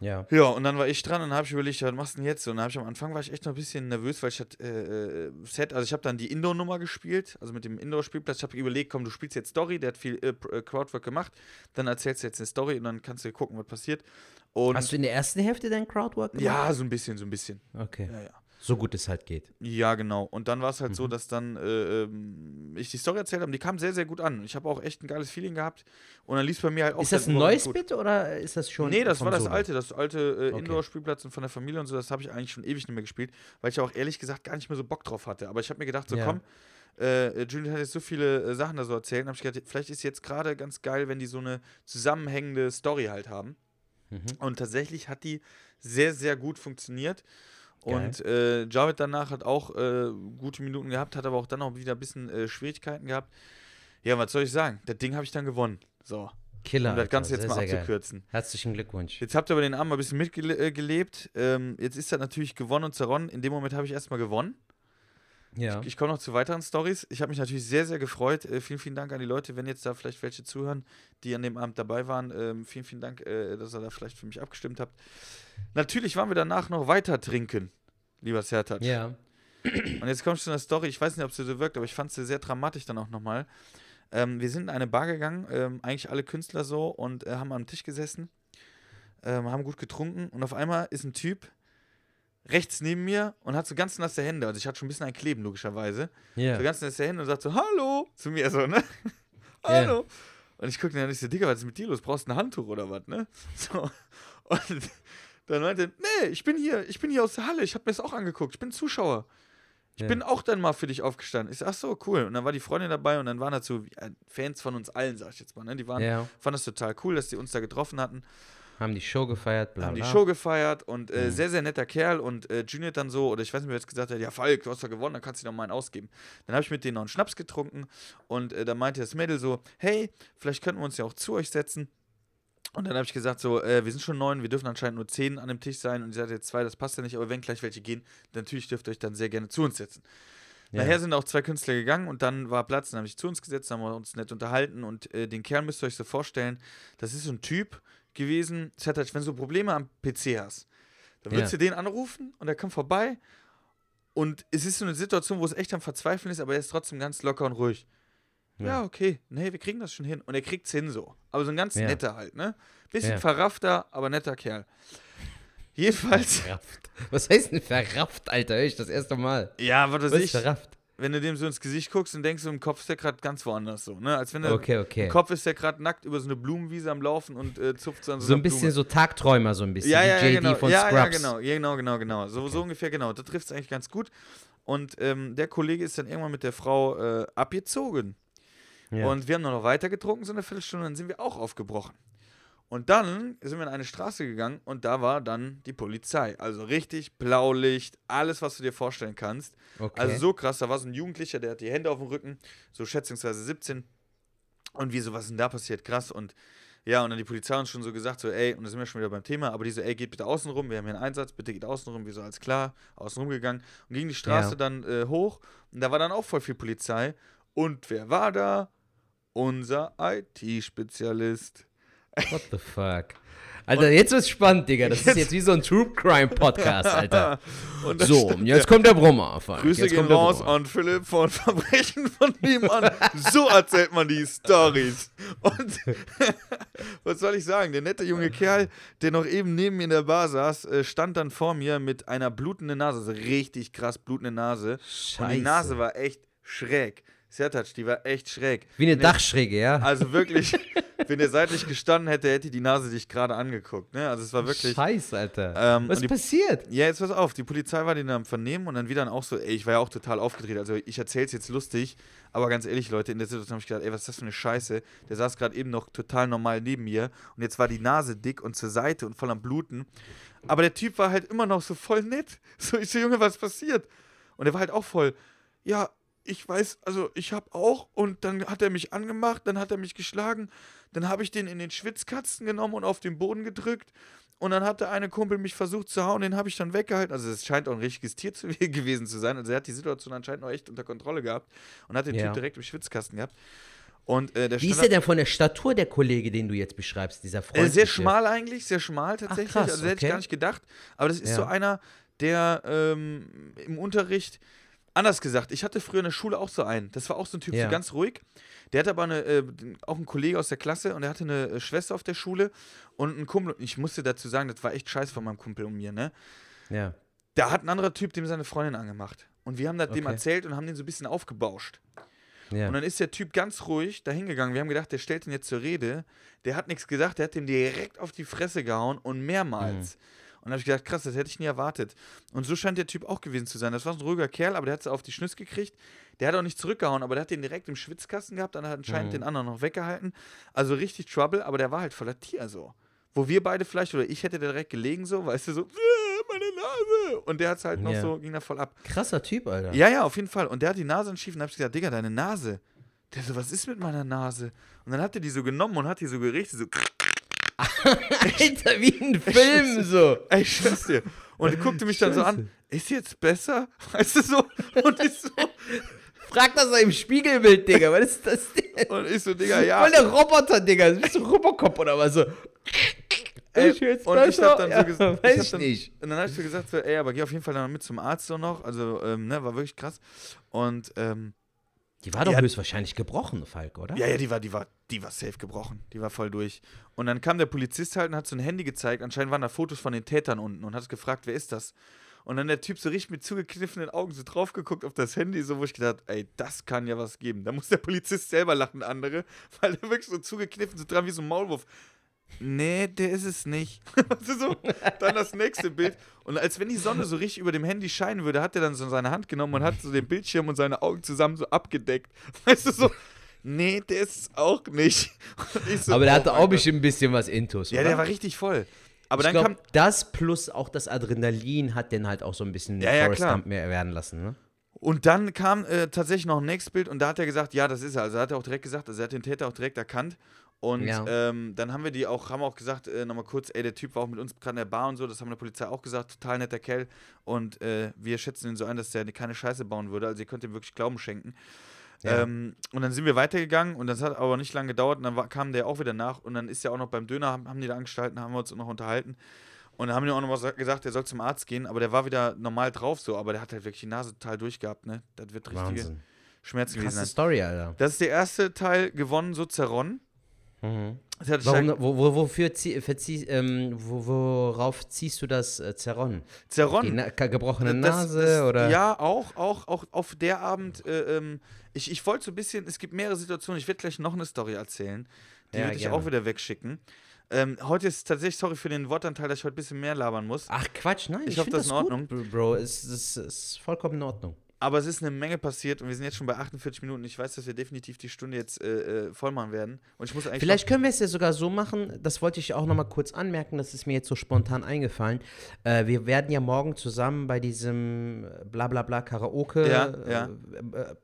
Speaker 1: Ja.
Speaker 2: Ja, und dann war ich dran und habe ich überlegt, was machst du denn jetzt? Und dann habe ich am Anfang war ich echt noch ein bisschen nervös, weil ich hatte äh, äh, Set, also ich habe dann die Indoor-Nummer gespielt, also mit dem Indoor-Spielplatz. Ich habe überlegt, komm, du spielst jetzt Story, der hat viel äh, äh, Crowdwork gemacht, dann erzählst du jetzt eine Story und dann kannst du gucken, was passiert. Und
Speaker 1: Hast du in der ersten Hälfte dein Crowdwork gemacht?
Speaker 2: ja, so ein bisschen, so ein bisschen.
Speaker 1: Okay.
Speaker 2: Ja, ja.
Speaker 1: So gut es halt geht.
Speaker 2: Ja, genau. Und dann war es halt so,
Speaker 1: Mhm.
Speaker 2: dass dann äh, ähm, ich die Story erzählt habe. Die kam sehr, sehr gut an. Ich habe auch echt ein geiles Feeling gehabt. Und dann lief es bei mir halt auch
Speaker 1: ist das ein neues
Speaker 2: gut.
Speaker 1: Bit oder ist das schon?
Speaker 2: Nee, das war das alte, das alte äh. Indoor-Spielplatz und von der Familie und so, das habe ich eigentlich schon ewig nicht mehr gespielt, weil ich auch ehrlich gesagt gar nicht mehr so Bock drauf hatte. Aber ich habe mir gedacht, so
Speaker 1: Ja.
Speaker 2: komm, äh, Julian hat jetzt so viele äh, Sachen da so erzählt, habe ich gedacht, vielleicht ist jetzt gerade ganz geil, wenn die so eine zusammenhängende Story halt haben.
Speaker 1: Mhm.
Speaker 2: Und tatsächlich hat die sehr, sehr gut funktioniert. Und äh, Javid danach hat auch äh, gute Minuten gehabt, hat aber auch dann auch wieder ein bisschen äh, Schwierigkeiten gehabt. Ja, was soll ich sagen? Das Ding habe ich dann gewonnen. So,
Speaker 1: Killer.
Speaker 2: um das
Speaker 1: Alter.
Speaker 2: Ganze jetzt
Speaker 1: sehr,
Speaker 2: mal
Speaker 1: sehr geil.
Speaker 2: abzukürzen.
Speaker 1: Herzlichen Glückwunsch.
Speaker 2: Jetzt habt ihr aber den Abend mal ein bisschen mitgelebt. Ähm, jetzt ist das natürlich gewonnen und zerronnen. In dem Moment habe ich erstmal gewonnen.
Speaker 1: Ja.
Speaker 2: Ich komme noch zu weiteren Stories. Ich habe mich natürlich sehr, sehr gefreut. Äh, vielen, vielen Dank an die Leute, wenn jetzt da vielleicht welche zuhören, die an dem Abend dabei waren. Ähm, vielen, vielen Dank, äh, dass ihr da vielleicht für mich abgestimmt habt. Natürlich waren wir danach noch weiter trinken, lieber Sertac.
Speaker 1: ja.
Speaker 2: Und jetzt kommst du zu einer Story, ich weiß nicht, ob sie so wirkt, aber ich fand sie sehr dramatisch dann auch nochmal. Ähm, wir sind in eine Bar gegangen, ähm, eigentlich alle Künstler so, und äh, haben am Tisch gesessen, ähm, haben gut getrunken und auf einmal ist ein Typ rechts neben mir und hat so ganz nasse Hände. Also ich hatte schon ein bisschen ein Kleben, logischerweise.
Speaker 1: Ja.
Speaker 2: So ganz nasse Hände und sagt so, hallo, zu mir so, ne? hallo. Und ich gucke dann nicht so, Digga, was ist mit dir los? Brauchst du ein Handtuch oder was, ne? So. Und dann meinte nee, ich bin hier, ich bin hier aus der Halle, ich habe mir das auch angeguckt, ich bin Zuschauer. Ich
Speaker 1: Ja.
Speaker 2: bin auch dann mal für dich aufgestanden. Ich sag, ach so, cool. Und dann war die Freundin dabei und dann waren dazu Fans von uns allen, sag ich jetzt mal. Ne? Die waren, fanden das total cool, dass die uns da getroffen hatten,
Speaker 1: Haben die Show gefeiert, bla
Speaker 2: haben die
Speaker 1: bla.
Speaker 2: Show gefeiert und äh,
Speaker 1: Mhm.
Speaker 2: sehr, sehr netter Kerl. Und äh, Junior dann so, oder ich weiß nicht, wer jetzt gesagt hat, ja, Falk, du hast doch gewonnen, dann kannst du dir noch mal einen ausgeben. Dann habe ich mit denen noch einen Schnaps getrunken und äh, dann meinte das Mädel so, hey, vielleicht könnten wir uns ja auch zu euch setzen. Und dann habe ich gesagt, so, äh, wir sind schon neun, wir dürfen anscheinend nur zehn an dem Tisch sein und ihr seid jetzt zwei, das passt ja nicht, aber wenn gleich welche gehen, dann natürlich dürft ihr euch dann sehr gerne zu uns setzen.
Speaker 1: Ja.
Speaker 2: Nachher sind auch zwei Künstler gegangen und dann war Platz, dann habe ich zu uns gesetzt, haben wir uns nett unterhalten und äh, den Kerl müsst ihr euch so vorstellen, das ist so ein Typ gewesen, Zertac, wenn du Probleme am PC hast, dann würdest
Speaker 1: Ja.
Speaker 2: du den anrufen und er kommt vorbei und es ist so eine Situation, wo es echt am Verzweifeln ist, aber er ist trotzdem ganz locker und ruhig. Ja,
Speaker 1: Ja.
Speaker 2: okay, nee, wir kriegen das schon hin und er kriegt's hin so. Aber so ein ganz
Speaker 1: Ja.
Speaker 2: netter halt, ne? Bisschen verraffter, aber netter Kerl. Jedenfalls,
Speaker 1: Verrafft. Was heißt denn verrafft, Alter? Hör ich das erste Mal.
Speaker 2: ja, was weiß
Speaker 1: Was ist
Speaker 2: ich,
Speaker 1: verrafft?
Speaker 2: Wenn du dem so ins Gesicht guckst und denkst, so im Kopf ist der gerade ganz woanders so, ne? Als wenn er
Speaker 1: Okay, okay.
Speaker 2: im Kopf ist der gerade nackt über so eine Blumenwiese am Laufen und äh, zupft so an so,
Speaker 1: So ein bisschen
Speaker 2: Blume.
Speaker 1: so Tagträumer, so ein bisschen.
Speaker 2: ja, ja, ja, genau.
Speaker 1: von
Speaker 2: ja, ja,
Speaker 1: Scrubs.
Speaker 2: genau, ja, genau, genau, genau. So, so ungefähr, genau. Da trifft es eigentlich ganz gut. Und ähm, der Kollege ist dann irgendwann mit der Frau äh, abgezogen.
Speaker 1: Ja.
Speaker 2: Und wir haben noch weiter getrunken, so eine Viertelstunde, dann sind wir auch aufgebrochen. Und dann sind wir in eine Straße gegangen und da war dann die Polizei. Also richtig Blaulicht, alles, was du dir vorstellen kannst.
Speaker 1: okay.
Speaker 2: Also so krass, da war so ein Jugendlicher, der hat die Hände auf dem Rücken, so schätzungsweise 17. Und wie so, was ist denn da passiert? Krass. Und ja, und dann die Polizei uns schon so gesagt, so, ey, und da sind wir schon wieder beim Thema, aber die so, ey, geht bitte außen rum, wir haben hier einen Einsatz, bitte geht außen rum, wir so, alles klar, außen rum gegangen und ging die Straße
Speaker 1: Ja.
Speaker 2: dann äh, hoch und da war dann auch voll viel Polizei. Und wer war da? Unser IT-Spezialist.
Speaker 1: What the fuck? Alter, jetzt wird's spannend, Digga. Das ist
Speaker 2: Jetzt-
Speaker 1: jetzt wie so ein True Crime Podcast, Alter.
Speaker 2: Und
Speaker 1: So, jetzt kommt der Brummer. Falk.
Speaker 2: Grüße
Speaker 1: jetzt
Speaker 2: gehen raus
Speaker 1: Brummer.
Speaker 2: an Philipp von Verbrechen von nebenan. so erzählt man die Stories. Und was soll ich sagen? Der nette junge Kerl, der noch eben neben mir in der Bar saß, äh, stand dann vor mir mit einer blutenden Nase, also richtig krass blutende Nase. Und die
Speaker 1: Scheiße.
Speaker 2: Nase war echt schräg. Sertac, die war echt schräg.
Speaker 1: Wie eine
Speaker 2: Nee,
Speaker 1: Dachschräge, ja?
Speaker 2: Also wirklich, wenn er seitlich gestanden hätte, hätte die Nase dich gerade angeguckt. Ne? Also es war wirklich.
Speaker 1: Scheiße, Alter.
Speaker 2: Ähm,
Speaker 1: Was
Speaker 2: und die-
Speaker 1: passiert?
Speaker 2: Ja, jetzt pass auf, die Polizei war den am Vernehmen und dann wieder auch so, ey, ich war ja auch total aufgedreht. Also ich erzähl's jetzt lustig, aber ganz ehrlich, Leute, in der Situation habe ich gedacht, ey, was ist das für eine Scheiße? Der saß gerade eben noch total normal neben mir und jetzt war die Nase dick und zur Seite und voll am Bluten. Aber der Typ war halt immer noch so voll nett. So, ich so, Junge, was passiert? Und er war halt auch voll, ja, ich weiß, also ich habe auch und dann hat er mich angemacht, dann hat er mich geschlagen, dann habe ich den in den Schwitzkasten genommen und auf den Boden gedrückt und dann hat der eine Kumpel mich versucht zu hauen, den habe ich dann weggehalten. Also es scheint auch ein richtiges Tier zu, gewesen zu sein. Also er hat die Situation anscheinend noch echt unter Kontrolle gehabt und hat den
Speaker 1: Ja.
Speaker 2: Typ direkt im Schwitzkasten gehabt. Und äh,
Speaker 1: Wie ist der denn von der Statur der Kollege, den du jetzt beschreibst, dieser Freund?
Speaker 2: äh, sehr schmal eigentlich, sehr schmal tatsächlich.
Speaker 1: krass,
Speaker 2: also das hätte ich gar nicht gedacht. Aber das ist
Speaker 1: Ja.
Speaker 2: so einer, der ähm, im Unterricht, anders gesagt, ich hatte früher in der Schule auch so einen. Das war auch so ein Typ,
Speaker 1: Ja.
Speaker 2: so ganz ruhig. Der hatte aber eine, äh, auch einen Kollege aus der Klasse und der hatte eine äh, Schwester auf der Schule und einen Kumpel. Und ich musste dazu sagen, das war echt scheiße von meinem Kumpel und mir, ne?
Speaker 1: Ja.
Speaker 2: Da hat ein anderer Typ dem seine Freundin angemacht. Und wir haben das dem
Speaker 1: Okay.
Speaker 2: erzählt und haben den so ein bisschen aufgebauscht.
Speaker 1: ja.
Speaker 2: Und dann ist der Typ ganz ruhig da hingegangen. Wir haben gedacht, der stellt ihn jetzt zur Rede. Der hat nichts gesagt, der hat dem direkt auf die Fresse gehauen und mehrmals. Und da habe ich gedacht, krass, das hätte ich nie erwartet. Und so scheint der Typ auch gewesen zu sein. Das war so ein ruhiger Kerl, aber der hat es auf die Schnüsse gekriegt. Der hat auch nicht zurückgehauen, aber der hat den direkt im Schwitzkasten gehabt, dann hat anscheinend den anderen noch weggehalten. Also richtig Trouble, aber der war halt voller Tier so. Wo wir beide vielleicht, oder ich hätte da direkt gelegen so, weißt du, so, "Äh, meine Nase. Und der hat es halt noch
Speaker 1: Ja.
Speaker 2: so, ging da voll ab.
Speaker 1: Krasser Typ, Alter.
Speaker 2: Ja, ja, auf jeden Fall. Und der hat die Nase schief und hab ich gesagt, Digga, deine Nase. Der so, was ist mit meiner Nase? Und dann hat er die so genommen und hat die so gerichtet, so,
Speaker 1: Alter, wie ein Film so.
Speaker 2: ey, ich schwör's dir. Und er guckte mich dann so an, ist jetzt besser? Weißt du so? Und ich so,
Speaker 1: Frag das im Spiegelbild, Digga. Was ist das denn?
Speaker 2: und ich so, Digga, ja.
Speaker 1: Voll der Roboter, Digga. Bist du Robocop oder was so?
Speaker 2: Ey,
Speaker 1: jetzt
Speaker 2: und ich hab dann
Speaker 1: besser?
Speaker 2: so gesagt,
Speaker 1: Ja, weiß ich
Speaker 2: dann,
Speaker 1: nicht.
Speaker 2: Und dann hab ich so gesagt, so, ey, aber geh auf jeden Fall dann mit zum Arzt so noch. Also, ähm, ne, war wirklich krass. Und, ähm,
Speaker 1: Die war doch
Speaker 2: Ja.
Speaker 1: höchstwahrscheinlich gebrochen, Falk, oder?
Speaker 2: Ja, ja, die war, die war, die war safe gebrochen. Die war voll durch. Und dann kam der Polizist halt und hat so ein Handy gezeigt. Anscheinend waren da Fotos von den Tätern unten und hat gefragt, wer ist das? Und dann der Typ so richtig mit zugekniffenen Augen so drauf geguckt auf das Handy, so wo ich gedacht, ey, das kann ja was geben. Da muss der Polizist selber lachen, andere, weil der wirklich so zugekniffen, so dran wie so ein Maulwurf. Nee, der ist es nicht. So? Dann das nächste Bild. Und als wenn die Sonne so richtig über dem Handy scheinen würde, hat er dann so seine Hand genommen und hat so den Bildschirm und seine Augen zusammen so abgedeckt. Weißt du so? Nee, der ist es auch nicht. So,
Speaker 1: Aber der
Speaker 2: oh
Speaker 1: hatte auch bestimmt ein bisschen was Intus,
Speaker 2: Ja,
Speaker 1: oder?
Speaker 2: der war richtig voll. Aber
Speaker 1: ich
Speaker 2: dann
Speaker 1: glaub,
Speaker 2: kam.
Speaker 1: das plus auch das Adrenalin hat den halt auch so ein bisschen
Speaker 2: Ja, ja,
Speaker 1: Forrest. Gump mehr werden lassen, ne?
Speaker 2: Und dann kam äh, tatsächlich noch ein nächstes Bild und da hat er gesagt, ja, das ist er. Also er hat er auch direkt gesagt, also er hat den Täter auch direkt erkannt. Und
Speaker 1: Ja.
Speaker 2: ähm, dann haben wir die auch, haben auch gesagt, äh, nochmal kurz, ey, der Typ war auch mit uns gerade in der Bar und so, das haben der Polizei auch gesagt, total netter Kerl. Und äh, wir schätzen ihn so ein, dass der keine Scheiße bauen würde. Also ihr könnt ihm wirklich Glauben schenken.
Speaker 1: Ja.
Speaker 2: Ähm, und dann sind wir weitergegangen und das hat aber nicht lange gedauert und dann war, kam der auch wieder nach und dann ist er auch noch beim Döner, haben, haben die da angestalten, haben wir uns noch unterhalten. Und dann haben die auch noch mal gesagt, der soll zum Arzt gehen, aber der war wieder normal drauf so, aber der hat halt wirklich die Nase total durchgehabt, ne? Das wird richtige
Speaker 1: Wahnsinn.
Speaker 2: Schmerzen gewesen
Speaker 1: Krasse. Story, Alter.
Speaker 2: Das ist der erste Teil gewonnen, so zerronnen.
Speaker 1: Mhm.
Speaker 2: Das hat
Speaker 1: Warum, wo, wo, wofür zieh, verzieh, ähm, wo, worauf ziehst du das äh, Zerron? Die
Speaker 2: Zerronnen.
Speaker 1: na gebrochene
Speaker 2: Das-
Speaker 1: Nase
Speaker 2: das,
Speaker 1: oder?
Speaker 2: Ja, auch, auch, auch auf der Abend. Äh, ähm, ich ich wollte so ein bisschen, es gibt mehrere Situationen, ich werde gleich noch eine Story erzählen. Die
Speaker 1: Ja,
Speaker 2: würde ich
Speaker 1: gerne.
Speaker 2: auch wieder wegschicken. Ähm, heute ist tatsächlich, sorry für den Wortanteil, dass ich heute ein bisschen mehr labern muss.
Speaker 1: Ach Quatsch, nein.
Speaker 2: Ich
Speaker 1: Ich,
Speaker 2: hoffe,
Speaker 1: finde
Speaker 2: das ist in
Speaker 1: gut,
Speaker 2: Ordnung.
Speaker 1: Bro. Es, es ist vollkommen in Ordnung.
Speaker 2: Aber es ist eine Menge passiert und wir sind jetzt schon bei 48 Minuten. Ich weiß, dass wir definitiv die Stunde jetzt äh, äh, voll machen werden. Und ich muss eigentlich.
Speaker 1: Vielleicht können wir es ja sogar so machen, das wollte ich auch nochmal kurz anmerken, das ist mir jetzt so spontan eingefallen. Äh, wir werden ja morgen zusammen bei diesem äh, Blablabla Karaoke
Speaker 2: Ja, ja.
Speaker 1: Äh, äh,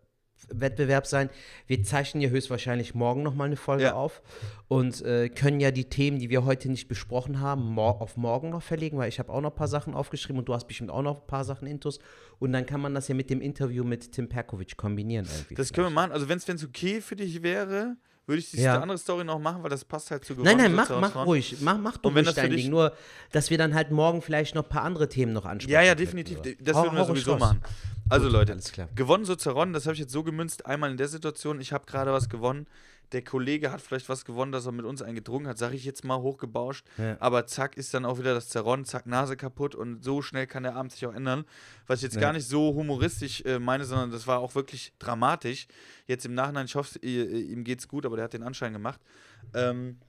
Speaker 1: Wettbewerb sein. Wir zeichnen ja höchstwahrscheinlich morgen nochmal eine Folge
Speaker 2: Ja.
Speaker 1: auf und äh, können ja die Themen, die wir heute nicht besprochen haben, mor auf morgen noch verlegen, weil ich habe auch noch ein paar Sachen aufgeschrieben und du hast bestimmt auch noch ein paar Sachen intus. Und dann kann man das ja mit dem Interview mit Tim Perkovic kombinieren irgendwie.
Speaker 2: Das können wir machen. Also, wenn es okay für dich wäre, würde ich diese
Speaker 1: Ja.
Speaker 2: andere Story noch machen, weil das passt halt zu
Speaker 1: Nein, nein,
Speaker 2: gewonnen,
Speaker 1: mach, mach ruhig. Mach, mach du
Speaker 2: Und wenn
Speaker 1: ruhig dein Ding. Nur, dass wir dann halt morgen vielleicht noch ein paar andere Themen noch ansprechen.
Speaker 2: Ja, ja, definitiv.
Speaker 1: oder?
Speaker 2: Das würden wir sowieso machen. Also,
Speaker 1: Gut,
Speaker 2: Leute,
Speaker 1: alles klar.
Speaker 2: gewonnen so zerronnen, das habe ich jetzt so gemünzt. Einmal in der Situation, ich habe gerade was gewonnen. Der Kollege hat vielleicht was gewonnen, dass er mit uns eingedrungen hat, sage ich jetzt mal hochgebauscht.
Speaker 1: Ja.
Speaker 2: Aber zack, ist dann auch wieder das Zerronnen, zack, Nase kaputt und so schnell kann der Abend sich auch ändern. Was ich jetzt
Speaker 1: Ja.
Speaker 2: gar nicht so humoristisch äh, meine, sondern das war auch wirklich dramatisch. Jetzt im Nachhinein, ich hoffe, ihr- ihm geht's gut, aber der hat den Anschein gemacht. Ähm,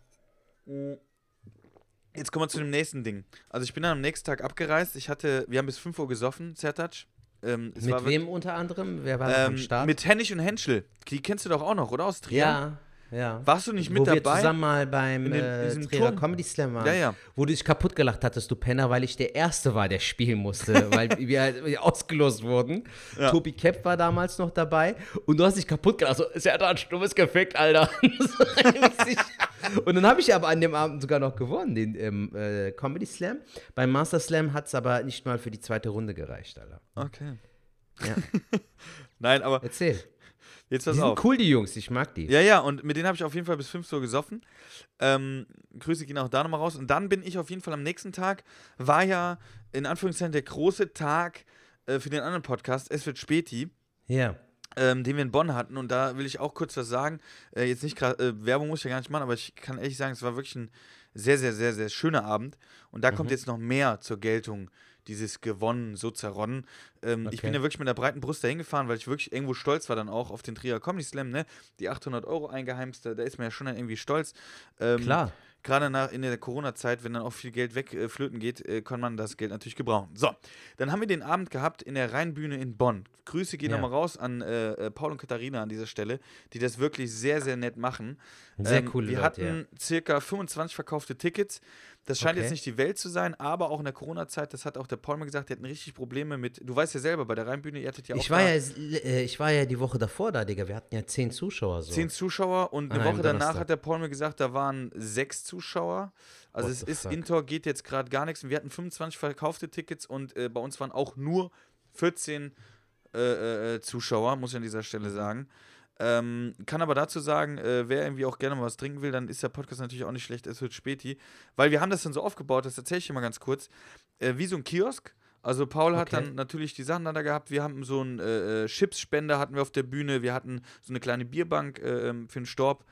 Speaker 2: Jetzt kommen wir zu dem nächsten Ding. Also ich bin dann am nächsten Tag abgereist. Ich hatte, wir haben bis 5 Uhr gesoffen, Zertac. Ähm,
Speaker 1: Mit wem unter anderem? Wer war noch am
Speaker 2: ähm,
Speaker 1: Start?
Speaker 2: mit Hennig und Henschel. Die kennst du doch auch noch, oder? Aus Trier?
Speaker 1: ja, Ja.
Speaker 2: Warst du nicht mit
Speaker 1: wo wir
Speaker 2: dabei?
Speaker 1: zusammen mal beim
Speaker 2: dem-
Speaker 1: äh? Comedy Slam waren.
Speaker 2: Ja, ja.
Speaker 1: Wo du dich kaputt gelacht hattest, du Penner, weil ich der Erste war, der spielen musste, weil wir halt ausgelost wurden.
Speaker 2: Ja.
Speaker 1: Tobi Kepp war damals noch dabei und du hast dich kaputt gelacht. So, ist ja da ein stummes Gefickt, Alter. Und dann habe ich aber an dem Abend sogar noch gewonnen, den ähm, äh, Comedy Slam. Beim Master Slam hat es aber nicht mal für die zweite Runde gereicht, Alter.
Speaker 2: Okay.
Speaker 1: Ja.
Speaker 2: Nein, aber
Speaker 1: Erzähl.
Speaker 2: Jetzt
Speaker 1: Die
Speaker 2: pass
Speaker 1: sind
Speaker 2: auf.
Speaker 1: cool, die Jungs, ich mag die.
Speaker 2: Ja, ja, und mit denen habe ich auf jeden Fall bis 5 Uhr gesoffen. Ähm, Grüße gehen auch da nochmal raus. Und dann bin ich auf jeden Fall am nächsten Tag, war ja in Anführungszeichen der große Tag äh, für den anderen Podcast, Es wird Späti.
Speaker 1: Ja.
Speaker 2: ähm, den wir in Bonn hatten. Und da will ich auch kurz was sagen. Äh, jetzt nicht gerade, äh, Werbung muss ich ja gar nicht machen, aber ich kann ehrlich sagen, es war wirklich ein sehr, sehr, sehr, sehr schöner Abend. Und da
Speaker 1: Mhm.
Speaker 2: kommt jetzt noch mehr zur Geltung, dieses gewonnen, so zerronnen. Ähm, Ich
Speaker 1: Okay.
Speaker 2: bin ja wirklich mit einer breiten Brust dahin gefahren, weil ich wirklich irgendwo stolz war dann auch auf den Trier Comedy Slam, ne? Die 800 Euro eingeheimst, da ist man ja schon dann irgendwie stolz. Ähm,
Speaker 1: Klar.
Speaker 2: Gerade nach, in der Corona-Zeit, wenn dann auch viel Geld wegflöten äh, geht, äh, kann man das Geld natürlich gebrauchen. So, dann haben wir den Abend gehabt in der Rheinbühne in Bonn. Grüße gehen
Speaker 1: Ja.
Speaker 2: nochmal raus an äh, äh, Paul und Katharina an dieser Stelle, die das wirklich sehr, sehr nett machen. Ähm,
Speaker 1: Sehr coole
Speaker 2: Wir
Speaker 1: Leute,
Speaker 2: hatten circa 25 verkaufte Tickets. Das scheint
Speaker 1: Okay.
Speaker 2: jetzt nicht die Welt zu sein, aber auch in der Corona-Zeit, das hat auch der Paul mal gesagt, die hatten richtig Probleme mit, du weißt ja selber, bei der Rheinbühne, ihr hattet ja auch
Speaker 1: Ich war ja, äh, ich war ja die Woche davor da, Digga. Wir hatten ja zehn Zuschauer so.
Speaker 2: zehn Zuschauer und eine
Speaker 1: einem
Speaker 2: Woche danach
Speaker 1: Donnerstag.
Speaker 2: hat der Paul mir gesagt, da waren sechs Zuschauer. Also
Speaker 1: What
Speaker 2: es ist,
Speaker 1: fuck?
Speaker 2: Intor geht jetzt gerade gar nichts. Und wir hatten 25 verkaufte Tickets und äh, bei uns waren auch nur 14 äh, äh, Zuschauer, muss ich an dieser Stelle sagen. Ähm, kann aber dazu sagen, äh, wer irgendwie auch gerne mal was trinken will, dann ist der Podcast natürlich auch nicht schlecht, es wird späti. Weil wir haben das dann so aufgebaut, das erzähle ich dir mal ganz kurz, äh, wie so ein Kiosk. Also Paul hat
Speaker 1: Okay.
Speaker 2: dann natürlich die Sachen dann da gehabt. Wir haben so einen äh, äh, Chipsspender hatten wir auf der Bühne. Wir hatten so eine kleine Bierbank äh, ähm, für den Storb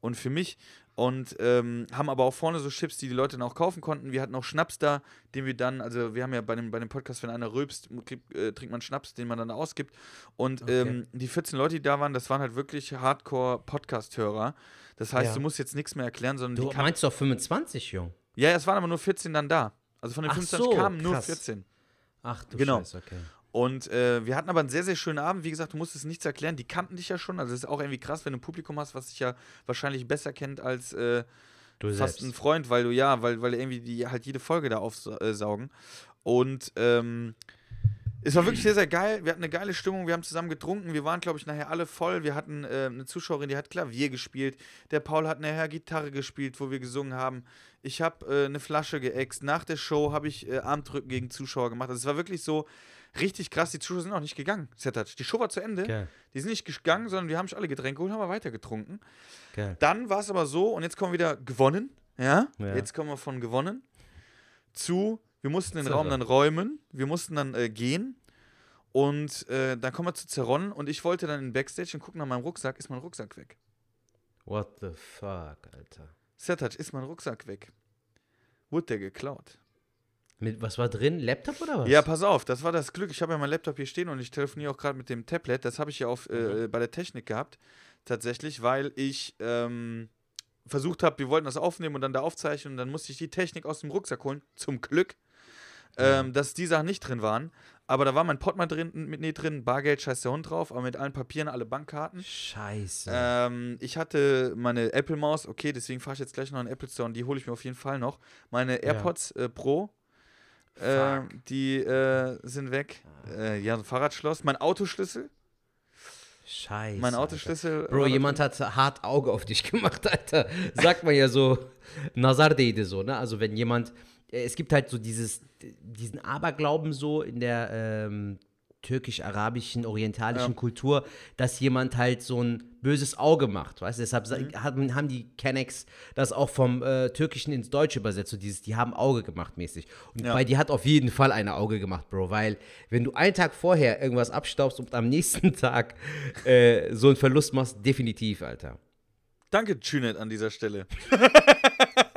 Speaker 2: und für mich. Und ähm, haben aber auch vorne so Chips, die die Leute dann auch kaufen konnten. Wir hatten auch Schnaps da, den wir dann, also wir haben ja bei dem, bei dem Podcast, wenn einer rülpst, kriegt, äh, trinkt man Schnaps, den man dann ausgibt. Und
Speaker 1: Okay.
Speaker 2: ähm, die 14 Leute, die da waren, das waren halt wirklich Hardcore-Podcast-Hörer. Das heißt,
Speaker 1: Ja.
Speaker 2: du musst jetzt nichts mehr erklären, sondern
Speaker 1: Du meinst doch 25, Jung?
Speaker 2: Ja, es waren aber nur 14 dann da. Also von den
Speaker 1: Ach
Speaker 2: 25
Speaker 1: so,
Speaker 2: kamen nur
Speaker 1: krass.
Speaker 2: 14.
Speaker 1: Ach du
Speaker 2: Genau.
Speaker 1: Scheiße, okay.
Speaker 2: Und äh, wir hatten aber einen sehr, sehr schönen Abend. Wie gesagt, du musstest nichts erklären. Die kannten dich ja schon. Also es ist auch irgendwie krass, wenn du ein Publikum hast, was dich ja wahrscheinlich besser kennt als äh,
Speaker 1: Du
Speaker 2: fast ein Freund, weil du ja, weil, weil irgendwie die halt jede Folge da aufsaugen. Und ähm, es war wirklich sehr, sehr geil. Wir hatten eine geile Stimmung. Wir haben zusammen getrunken. Wir waren, glaube ich, nachher alle voll. Wir hatten äh, eine Zuschauerin, die hat Klavier gespielt. Der Paul hat nachher Gitarre gespielt, wo wir gesungen haben. Ich habe äh, eine Flasche geäxt. Nach der Show habe ich äh, Armdrücken gegen Zuschauer gemacht. Also es war wirklich so richtig krass. Die Zuschauer sind auch nicht gegangen. Setatsch. Die Show war zu Ende.
Speaker 1: Geil,
Speaker 2: Die sind nicht gegangen, sondern wir haben sich alle Getränke geholt und haben weiter getrunken.
Speaker 1: geil.
Speaker 2: Dann war es aber so, und jetzt kommen wir wieder gewonnen. Ja?
Speaker 1: Ja.
Speaker 2: Jetzt kommen wir von gewonnen zu, wir mussten den
Speaker 1: Zerre.
Speaker 2: Raum dann räumen, wir mussten dann äh, gehen. Und äh, dann kommen wir zu Zerronnen und ich wollte dann in den Backstage und gucken nach meinem Rucksack, ist mein Rucksack weg.
Speaker 1: What the fuck, Alter.
Speaker 2: Setatsch, ist mein Rucksack weg. Wurde der geklaut?
Speaker 1: Mit, was war drin? Laptop oder was?
Speaker 2: Ja, pass auf, das war das Glück. Ich habe ja mein Laptop hier stehen und ich telefoniere auch gerade mit dem Tablet. Das habe ich ja auf, äh, bei der Technik gehabt, tatsächlich, weil ich ähm, versucht habe, wir wollten das aufnehmen und dann da aufzeichnen und dann musste ich die Technik aus dem Rucksack holen. Zum Glück, ähm, dass die Sachen nicht drin waren. Aber da war mein Portemonnaie drin, mit nee, drin, Bargeld, scheiß der Hund drauf, aber mit allen Papieren, alle Bankkarten.
Speaker 1: Scheiße.
Speaker 2: Ähm, ich hatte meine Apple Maus, okay, deswegen fahre ich jetzt gleich noch in den Apple Store und die hole ich mir auf jeden Fall noch. Meine AirPods äh, Pro, äh, die äh, sind weg. Äh, ja, ein Fahrradschloss. Mein Autoschlüssel.
Speaker 1: Scheiße.
Speaker 2: Mein
Speaker 1: Alter.
Speaker 2: Autoschlüssel.
Speaker 1: Bro,
Speaker 2: war da
Speaker 1: jemand hat hart Auge auf dich gemacht, Alter. Sagt man ja so, Nazardeide so, ne? Also wenn jemand, äh, es gibt halt so dieses, diesen Aberglauben so in der ähm, türkisch-arabischen, orientalischen
Speaker 2: Ja.
Speaker 1: Kultur, dass jemand halt so ein böses Auge macht, weißt du? Deshalb
Speaker 2: Mhm.
Speaker 1: haben, die Kennex das auch vom äh, Türkischen ins Deutsche übersetzt, so dieses, die haben Auge gemacht mäßig. Und
Speaker 2: Ja.
Speaker 1: bei dir hat auf jeden Fall eine Auge gemacht, Bro, weil wenn du einen Tag vorher irgendwas abstaubst und am nächsten Tag äh, so einen Verlust machst, definitiv, Alter.
Speaker 2: Danke, Junet, an dieser Stelle.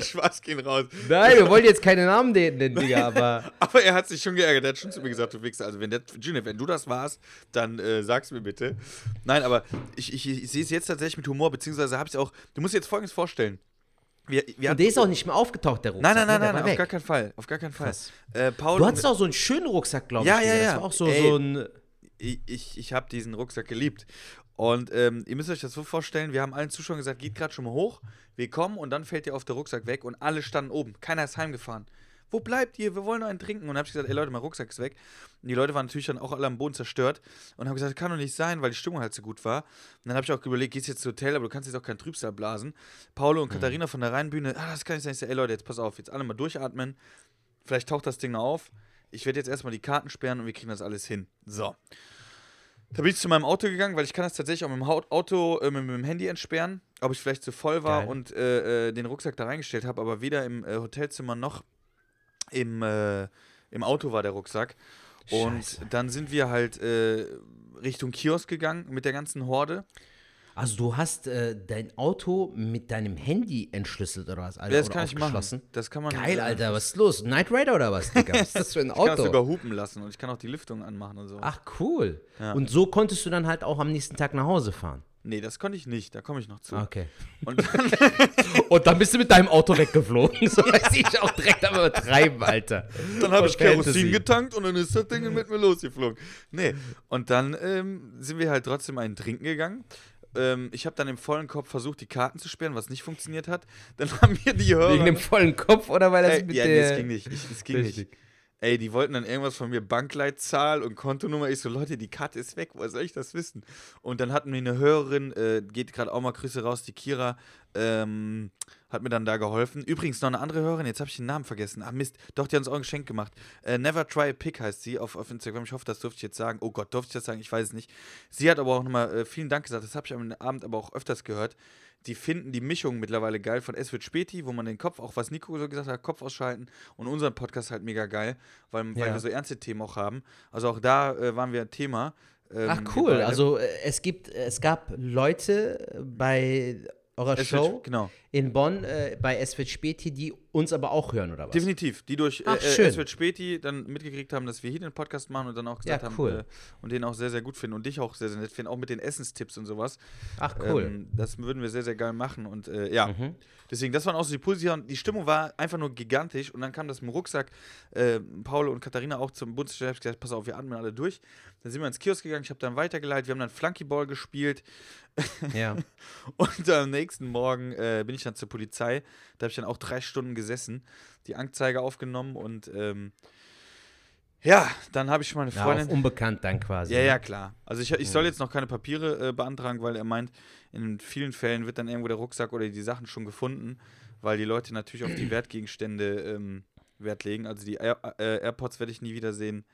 Speaker 2: Spaß gehen raus.
Speaker 1: Nein, wir wollen jetzt keine Namen nennen, Digga, aber
Speaker 2: Aber er hat sich schon geärgert. Er hat schon zu mir gesagt, du Wichser. Also, wenn der, Junet, wenn du das warst, dann äh, sag's mir bitte. Nein, aber ich, ich, ich sehe es jetzt tatsächlich mit Humor, beziehungsweise habe ich auch. Du musst dir jetzt folgendes vorstellen. Wir, wir
Speaker 1: und der ist auch nicht mehr aufgetaucht, der Rucksack.
Speaker 2: Nein, nein, nein,
Speaker 1: ne? Der
Speaker 2: nein,
Speaker 1: war
Speaker 2: auf gar keinen Fall. Auf gar keinen Fall. Äh, Paul,
Speaker 1: Du hattest auch so einen schönen Rucksack, glaube
Speaker 2: Ja,
Speaker 1: ich.
Speaker 2: ja,
Speaker 1: Digga.
Speaker 2: ja.
Speaker 1: Das war auch so,
Speaker 2: Ey.
Speaker 1: so ein.
Speaker 2: ich, ich, ich habe diesen Rucksack geliebt. Und ähm, ihr müsst euch das so vorstellen, wir haben allen Zuschauern gesagt, geht gerade schon mal hoch, wir kommen und dann fällt ihr auf der Rucksack weg und alle standen oben. Keiner ist heimgefahren. Wo bleibt ihr? Wir wollen noch einen trinken. Und dann habe ich gesagt, ey Leute, mein Rucksack ist weg. Und die Leute waren natürlich dann auch alle am Boden zerstört und haben gesagt, das kann doch nicht sein, weil die Stimmung halt so gut war. Und dann habe ich auch überlegt, gehst jetzt ins Hotel, aber du kannst jetzt auch keinen Trübsal blasen. Paulo und Katharina von der Rheinbühne, ah, das kann nicht sein. Ich sage, ey Leute, jetzt pass auf, jetzt alle mal durchatmen. Vielleicht taucht das Ding noch auf. Ich werde jetzt erstmal die Karten sperren und wir kriegen das alles hin. So. Da bin ich zu meinem Auto gegangen, weil ich kann das tatsächlich auch mit dem Auto äh, mit, mit dem Handy entsperren, ob ich vielleicht zu voll war
Speaker 1: Geil.
Speaker 2: und äh, äh, den Rucksack da reingestellt habe, aber weder im äh, Hotelzimmer noch im, äh, im Auto war der Rucksack. Und
Speaker 1: Scheiße.
Speaker 2: dann sind wir halt äh, Richtung Kiosk gegangen mit der ganzen Horde.
Speaker 1: Also du hast äh, dein Auto mit deinem Handy entschlüsselt oder was? Alter,
Speaker 2: Ja, das
Speaker 1: oder
Speaker 2: kann ich machen. Das kann man.
Speaker 1: Geil,
Speaker 2: äh,
Speaker 1: Alter, was ist los? Knight Rider oder was, Digga? Was ist das für ein
Speaker 2: Ich kann das sogar
Speaker 1: Auto?
Speaker 2: hupen lassen und ich kann auch die Lüftung anmachen und so.
Speaker 1: Ach, cool.
Speaker 2: Ja.
Speaker 1: Und so konntest du dann halt auch am nächsten Tag nach Hause fahren.
Speaker 2: Nee, das konnte ich nicht. Da komme ich noch zu.
Speaker 1: Okay.
Speaker 2: Und dann,
Speaker 1: Und dann bist du mit deinem Auto weggeflogen. So weiß ich auch direkt am Übertreiben, Alter.
Speaker 2: dann habe ich. Kerosin getankt und dann ist das Ding mit mir losgeflogen. Nee. Und dann ähm, sind wir halt trotzdem einen trinken gegangen. Ähm, ich habe dann im vollen Kopf versucht, die Karten zu sperren, was nicht funktioniert hat. Dann haben mir die Hörer.
Speaker 1: Wegen dem vollen Kopf oder weil das
Speaker 2: Ey,
Speaker 1: mit
Speaker 2: ja, nee,
Speaker 1: der...
Speaker 2: es ging nicht. Ich, es ging
Speaker 1: Richtig.
Speaker 2: nicht. Ey, die wollten dann irgendwas von mir, Bankleitzahl und Kontonummer. Ich so, Leute, die Karte ist weg, woher soll ich das wissen? Und dann hatten wir eine Hörerin, äh, geht gerade auch mal Grüße raus, die Kira, ähm, hat mir dann da geholfen. Übrigens noch eine andere Hörerin, jetzt habe ich den Namen vergessen. Ah Mist, doch, die hat uns auch ein Geschenk gemacht. Äh, Never Try a Pick heißt sie auf, auf Instagram. Ich hoffe, das durfte ich jetzt sagen. Oh Gott, durfte ich das sagen? Ich weiß es nicht. Sie hat aber auch nochmal äh, vielen Dank gesagt, das habe ich am Abend aber auch öfters gehört. Die finden die Mischung mittlerweile geil von Es wird Späti, wo man den Kopf, auch was Nico so gesagt hat, Kopf ausschalten und unseren Podcast halt mega geil, weil, weil
Speaker 1: Ja.
Speaker 2: wir so ernste Themen auch haben. Also auch da äh, waren wir ein Thema. ähm,
Speaker 1: Ach cool, also äh, es gibt, es gab Leute bei eurer
Speaker 2: Es
Speaker 1: Show
Speaker 2: wird, genau.
Speaker 1: In Bonn äh, bei Es wird Späti, die uns aber auch hören oder was?
Speaker 2: Definitiv, die durch
Speaker 1: Ach,
Speaker 2: äh,
Speaker 1: schön.
Speaker 2: äh, wird Späti dann mitgekriegt haben, dass wir hier den Podcast machen und dann auch gesagt
Speaker 1: Ja,
Speaker 2: haben
Speaker 1: cool.
Speaker 2: äh, und den auch sehr, sehr gut finden und dich auch sehr, sehr nett finden, auch mit den Essenstipps und sowas.
Speaker 1: Ach cool.
Speaker 2: Ähm, das würden wir sehr, sehr geil machen und äh, ja,
Speaker 1: Mhm.
Speaker 2: deswegen, das waren auch so die Positive und die Stimmung war einfach nur gigantisch und dann kam das im Rucksack, äh, Paul und Katharina auch zum Bundesstelle, ich gesagt, pass auf, wir atmen alle durch. Dann sind wir ins Kiosk gegangen, ich habe dann weitergeleitet, wir haben dann Flunkyball gespielt
Speaker 1: Ja.
Speaker 2: und am nächsten Morgen äh, bin ich dann zur Polizei. Da habe ich dann auch drei Stunden gesessen, die Anzeige aufgenommen und ähm, ja, dann habe ich meine
Speaker 1: ja,
Speaker 2: Freundin.
Speaker 1: auf unbekannt dann quasi.
Speaker 2: ja,
Speaker 1: ne?
Speaker 2: ja, klar. Also ich, ich soll jetzt noch keine Papiere äh, beantragen, weil er meint, in vielen Fällen wird dann irgendwo der Rucksack oder die Sachen schon gefunden, weil die Leute natürlich auf die Wertgegenstände ähm, Wert legen. Also die Air, äh, AirPods werde ich nie wiedersehen,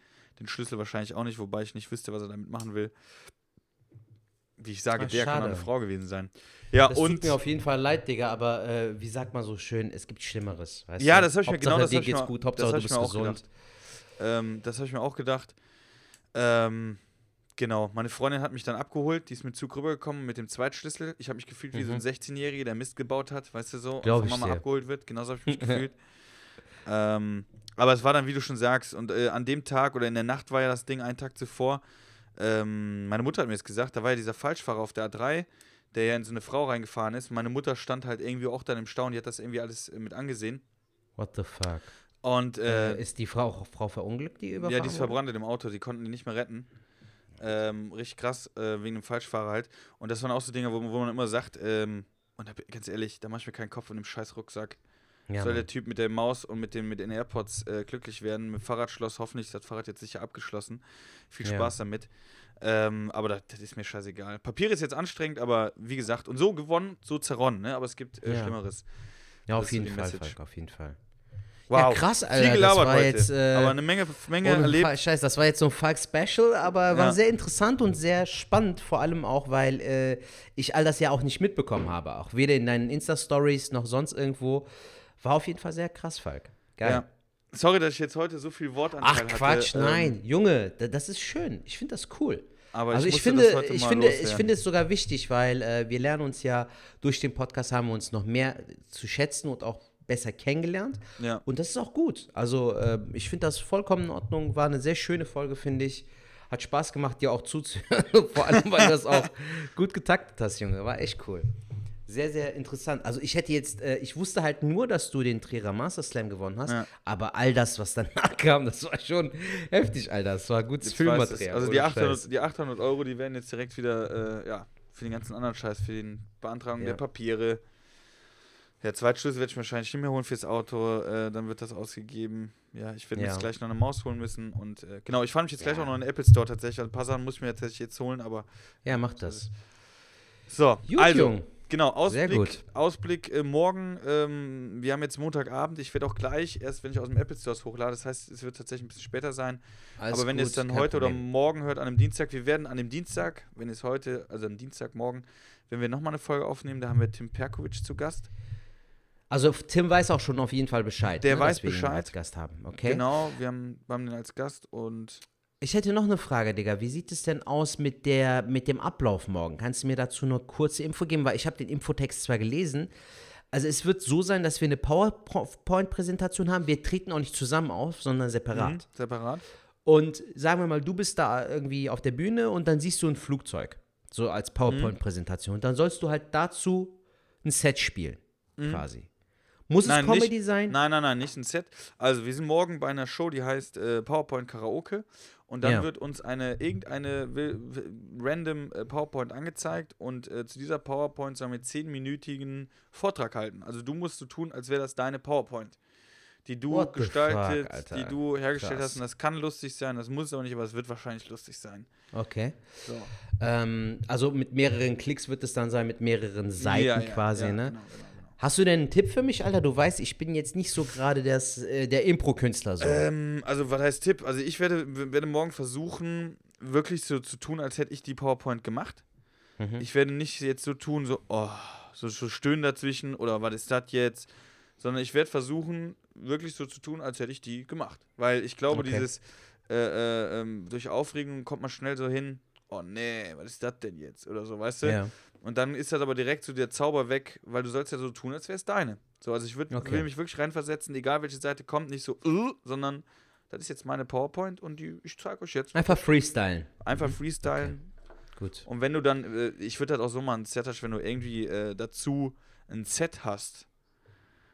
Speaker 2: den Schlüssel wahrscheinlich auch nicht, wobei ich nicht wüsste, was er damit machen will. Wie ich sage,
Speaker 1: Ach,
Speaker 2: der kann
Speaker 1: schade.
Speaker 2: eine Frau gewesen sein. Ja,
Speaker 1: Das
Speaker 2: und
Speaker 1: tut mir auf jeden Fall leid, Digga, aber äh, wie sagt man so schön, es gibt Schlimmeres. Weißt
Speaker 2: Ja,
Speaker 1: du?
Speaker 2: das hab ich mir- genau das
Speaker 1: dir geht's
Speaker 2: mir-
Speaker 1: gut,
Speaker 2: das
Speaker 1: Hauptsache
Speaker 2: hab
Speaker 1: du bist gesund.
Speaker 2: Ähm, das habe ich mir auch gedacht. Ähm, genau, meine Freundin hat mich dann abgeholt, die ist mit Zug rübergekommen mit dem Zweitschlüssel. Ich habe mich gefühlt wie so ein
Speaker 1: Mhm.
Speaker 2: 16-Jähriger, der Mist gebaut hat, weißt du so,
Speaker 1: Glaub
Speaker 2: und von Mama
Speaker 1: dir.
Speaker 2: abgeholt wird. Genauso habe ich mich gefühlt. Ähm, aber es war dann, wie du schon sagst, und äh, an dem Tag oder in der Nacht war ja das Ding, einen Tag zuvor. Ähm, meine Mutter hat mir das gesagt, da war ja dieser Falschfahrer auf der A3, der ja in so eine Frau reingefahren ist. Meine Mutter stand halt irgendwie auch dann im Stau und die hat das irgendwie alles äh, mit angesehen.
Speaker 1: What the fuck?
Speaker 2: Und äh,
Speaker 1: Äh, ist die Frau, Frau verunglückt, die überfahren
Speaker 2: ja, die ist verbrannt im Auto, die konnten die nicht mehr retten. Ähm, richtig krass, äh, wegen dem Falschfahrer halt. Und das waren auch so Dinge, wo, wo man immer sagt, ähm, und da, ganz ehrlich, da mach ich mir keinen Kopf in dem scheiß Rucksack.
Speaker 1: Ja,
Speaker 2: Soll der Typ mit der Maus und mit, dem, mit den AirPods äh, glücklich werden, mit Fahrradschloss, hoffentlich ist das Fahrrad jetzt sicher abgeschlossen. Viel
Speaker 1: Ja.
Speaker 2: Spaß damit. Ähm, aber das, das ist mir scheißegal. Papier ist jetzt anstrengend, aber wie gesagt, und so gewonnen, so zerronnen, ne? Aber es gibt äh,
Speaker 1: Ja.
Speaker 2: Schlimmeres.
Speaker 1: ja, auf jeden Fall. Falk, auf jeden Fall.
Speaker 2: Wow.
Speaker 1: Ja, krass, Alter.
Speaker 2: Viel gelabert
Speaker 1: das war
Speaker 2: heute.
Speaker 1: jetzt, äh,
Speaker 2: aber eine Menge, Menge erlebt.
Speaker 1: Fall- Scheiß, das war jetzt so ein Falk-Special, aber war
Speaker 2: Ja.
Speaker 1: sehr interessant und sehr spannend, vor allem auch, weil äh, ich all das ja auch nicht mitbekommen habe. Auch weder in deinen Insta-Stories noch sonst irgendwo. War auf jeden Fall sehr krass, Falk. Geil.
Speaker 2: Ja. Sorry, dass ich jetzt heute so viel Wortanteil
Speaker 1: Ach
Speaker 2: hatte.
Speaker 1: Quatsch,
Speaker 2: ähm,
Speaker 1: nein, Junge, da- das ist schön. Ich finde das cool.
Speaker 2: Aber
Speaker 1: also ich,
Speaker 2: musste
Speaker 1: finde, ich finde, ich finde es sogar wichtig, weil äh, wir lernen uns ja durch den Podcast haben wir uns noch mehr zu schätzen und auch besser kennengelernt.
Speaker 2: Ja.
Speaker 1: Und das ist auch gut. Also äh, ich finde das vollkommen in Ordnung. War eine sehr schöne Folge, finde ich. Hat Spaß gemacht, dir auch zuzuhören. Vor allem, weil du das auch gut getaktet hast, Junge. War echt cool. Sehr, sehr interessant. Also ich hätte jetzt, äh, ich wusste halt nur, dass du den Trierer Master Slam gewonnen hast,
Speaker 2: Ja.
Speaker 1: aber all das, was danach kam, das war schon heftig, Alter. Das war gutes
Speaker 2: Jetzt.
Speaker 1: Filmmaterial.
Speaker 2: Also die
Speaker 1: Scheiß.
Speaker 2: 800, die 800 Euro, die werden jetzt direkt wieder, äh, ja, für den ganzen anderen Scheiß, für die Beantragung
Speaker 1: Ja.
Speaker 2: der Papiere. Ja, Zweitschlüssel werde ich wahrscheinlich nicht mehr holen fürs Auto, äh, dann wird das ausgegeben. Ja, ich werde
Speaker 1: Ja.
Speaker 2: jetzt gleich noch eine Maus holen müssen und äh, genau, ich fahre mich jetzt gleich auch noch in den Apple Store tatsächlich. Also ein paar Sachen muss ich mir tatsächlich jetzt holen, aber
Speaker 1: Ja, mach das.
Speaker 2: so,
Speaker 1: Gut,
Speaker 2: also,
Speaker 1: Jung.
Speaker 2: Genau,
Speaker 1: Sehr
Speaker 2: Ausblick,
Speaker 1: gut.
Speaker 2: Ausblick äh, morgen, ähm, wir haben jetzt Montagabend, ich werde auch gleich, erst wenn ich aus dem Apple Store hochlade, das heißt, es wird tatsächlich ein bisschen später sein,
Speaker 1: Alles
Speaker 2: aber wenn ihr es dann heute oder
Speaker 1: Problem.
Speaker 2: morgen hört, an einem Dienstag, wir werden an dem Dienstag, wenn es heute, also am Dienstagmorgen, wenn wir nochmal eine Folge aufnehmen, da haben wir Tim Perkovic zu Gast.
Speaker 1: Also Tim weiß auch schon auf jeden Fall Bescheid.
Speaker 2: Der
Speaker 1: ne,
Speaker 2: weiß
Speaker 1: dass wir ihn
Speaker 2: Bescheid.
Speaker 1: als Gast haben, okay?
Speaker 2: Genau, wir haben, wir haben den als Gast und
Speaker 1: Ich hätte noch eine Frage, Digga. Wie sieht es denn aus mit, der, mit dem Ablauf morgen? Kannst du mir dazu nur kurze Info geben? Weil ich habe den Infotext zwar gelesen. Also es wird so sein, dass wir eine PowerPoint-Präsentation haben. Wir treten auch nicht zusammen auf, sondern separat.
Speaker 2: Mhm, separat.
Speaker 1: Und sagen wir mal, du bist da irgendwie auf der Bühne und dann siehst du ein Flugzeug. So als PowerPoint-Präsentation. Und dann sollst du halt dazu ein Set spielen, quasi. Muss es Comedy
Speaker 2: nicht,
Speaker 1: sein?
Speaker 2: Nein, nein, nein, nicht ein Set. Also wir sind morgen bei einer Show, die heißt äh, PowerPoint Karaoke. Und dann
Speaker 1: Ja.
Speaker 2: wird uns eine irgendeine random äh, PowerPoint angezeigt und äh, zu dieser PowerPoint sollen wir zehnminütigen Vortrag halten. Also du musst so tun, als wäre das deine PowerPoint, die du
Speaker 1: What
Speaker 2: gestaltet,
Speaker 1: fuck,
Speaker 2: die du hergestellt
Speaker 1: Krass.
Speaker 2: hast. Und das kann lustig sein, das muss es aber nicht, aber es wird wahrscheinlich lustig sein.
Speaker 1: Okay.
Speaker 2: So.
Speaker 1: Ähm, also mit mehreren Klicks wird es dann sein, mit mehreren Seiten
Speaker 2: Ja, ja,
Speaker 1: quasi, ne?
Speaker 2: Genau, genau.
Speaker 1: Hast du denn einen Tipp für mich, Alter? Du weißt, ich bin jetzt nicht so gerade äh, der Impro-Künstler so.
Speaker 2: Ähm, also, was heißt Tipp? Also, ich werde, werde morgen versuchen, wirklich so zu tun, als hätte ich die PowerPoint gemacht.
Speaker 1: Mhm.
Speaker 2: Ich werde nicht jetzt so tun, so, oh, so, so stöhnen dazwischen oder was ist das jetzt? Sondern ich werde versuchen, wirklich so zu tun, als hätte ich die gemacht. Weil ich glaube,
Speaker 1: Okay.
Speaker 2: dieses, äh, äh, ähm, durch Aufregung kommt man schnell so hin, oh nee, was ist das denn jetzt? Oder so, weißt du?
Speaker 1: ja.
Speaker 2: Und dann ist das aber direkt so der Zauber weg, weil du sollst ja so tun, als wäre es deine. So, also ich würd,
Speaker 1: Okay.
Speaker 2: will mich wirklich reinversetzen, egal welche Seite kommt, nicht so, äh, sondern das ist jetzt meine PowerPoint und die, ich zeige euch jetzt.
Speaker 1: Einfach freestylen.
Speaker 2: Einfach freestylen.
Speaker 1: Gut.
Speaker 2: Und wenn du dann, äh, ich würde das auch so machen, Set hast, wenn du irgendwie äh, dazu ein Set hast.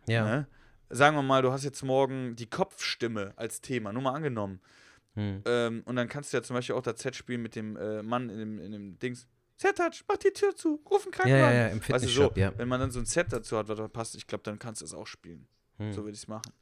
Speaker 1: Ja.
Speaker 2: Ne? Sagen wir mal, du hast jetzt morgen die Kopfstimme als Thema, nur mal angenommen.
Speaker 1: Hm.
Speaker 2: Ähm, und dann kannst du ja zum Beispiel auch das Set spielen mit dem äh, Mann in dem, in dem Dings. Set-Touch, mach die Tür zu, ruf einen
Speaker 1: Ja,
Speaker 2: Krankenwagen.
Speaker 1: ja, ja, im
Speaker 2: Weißt du, so,
Speaker 1: Fitnessshop, ja.
Speaker 2: wenn man dann so ein Set dazu hat, was da passt, ich glaube, dann kannst du es auch spielen.
Speaker 1: Hm.
Speaker 2: So würde ich es machen.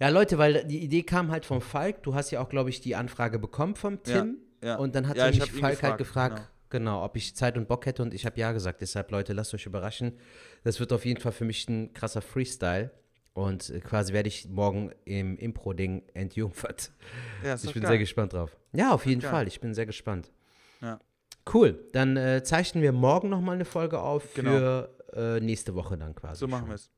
Speaker 1: Ja, Leute, weil die Idee kam halt vom Falk. Du hast ja auch, glaube ich, die Anfrage bekommen vom
Speaker 2: Ja,
Speaker 1: Tim.
Speaker 2: ja.
Speaker 1: Und dann hat
Speaker 2: Ja,
Speaker 1: mich Falk halt
Speaker 2: gefragt,
Speaker 1: gefragt, genau. ob ich Zeit und Bock hätte. Und ich habe ja gesagt. Deshalb, Leute, lasst euch überraschen. Das wird auf jeden Fall für mich ein krasser Freestyle. Und äh, quasi werde ich morgen im Impro-Ding entjungfert.
Speaker 2: Ja,
Speaker 1: Ich bin
Speaker 2: geil.
Speaker 1: sehr gespannt drauf. Ja, auf jeden
Speaker 2: geil.
Speaker 1: Fall. Ich bin sehr gespannt.
Speaker 2: Ja.
Speaker 1: Cool. Dann äh, zeichnen wir morgen nochmal eine Folge auf
Speaker 2: Genau.
Speaker 1: für äh, nächste Woche dann quasi.
Speaker 2: So machen wir es.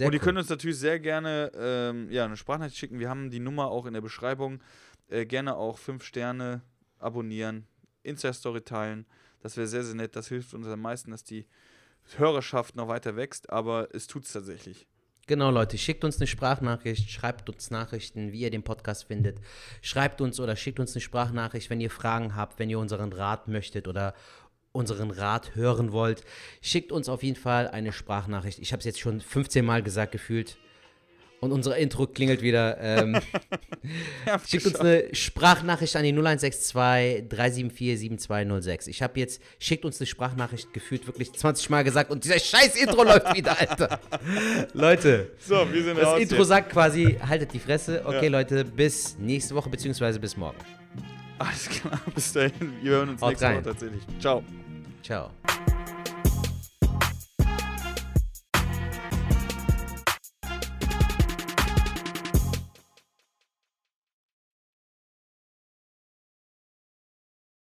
Speaker 2: Und ihr
Speaker 1: cool.
Speaker 2: könnt uns natürlich sehr gerne ähm, ja, eine Sprachnachricht schicken. Wir haben die Nummer auch in der Beschreibung. Äh, gerne auch fünf Sterne abonnieren, Insta-Story teilen. Das wäre sehr, sehr nett. Das hilft uns am meisten, dass die Hörerschaft noch weiter wächst. Aber es tut es tatsächlich.
Speaker 1: Genau, Leute, schickt uns eine Sprachnachricht, schreibt uns Nachrichten, wie ihr den Podcast findet. Schreibt uns oder schickt uns eine Sprachnachricht, wenn ihr Fragen habt, wenn ihr unseren Rat möchtet oder unseren Rat hören wollt. Schickt uns auf jeden Fall eine Sprachnachricht. Ich habe es jetzt schon 15 Mal gesagt gefühlt. Und unser Intro klingelt wieder. Ähm, schickt uns eine Sprachnachricht an die 0162 374 7206. Ich habe jetzt, schickt uns eine Sprachnachricht gefühlt wirklich 20 Mal gesagt und dieser scheiß Intro läuft wieder, Alter. Leute,
Speaker 2: So, wir sind
Speaker 1: das Intro sagt quasi, haltet die Fresse. Okay,
Speaker 2: Ja.
Speaker 1: Leute, bis nächste Woche, beziehungsweise bis morgen.
Speaker 2: Alles klar, bis dahin. Wir hören uns
Speaker 1: Haut
Speaker 2: nächste
Speaker 1: rein.
Speaker 2: Woche tatsächlich. Ciao.
Speaker 1: Ciao.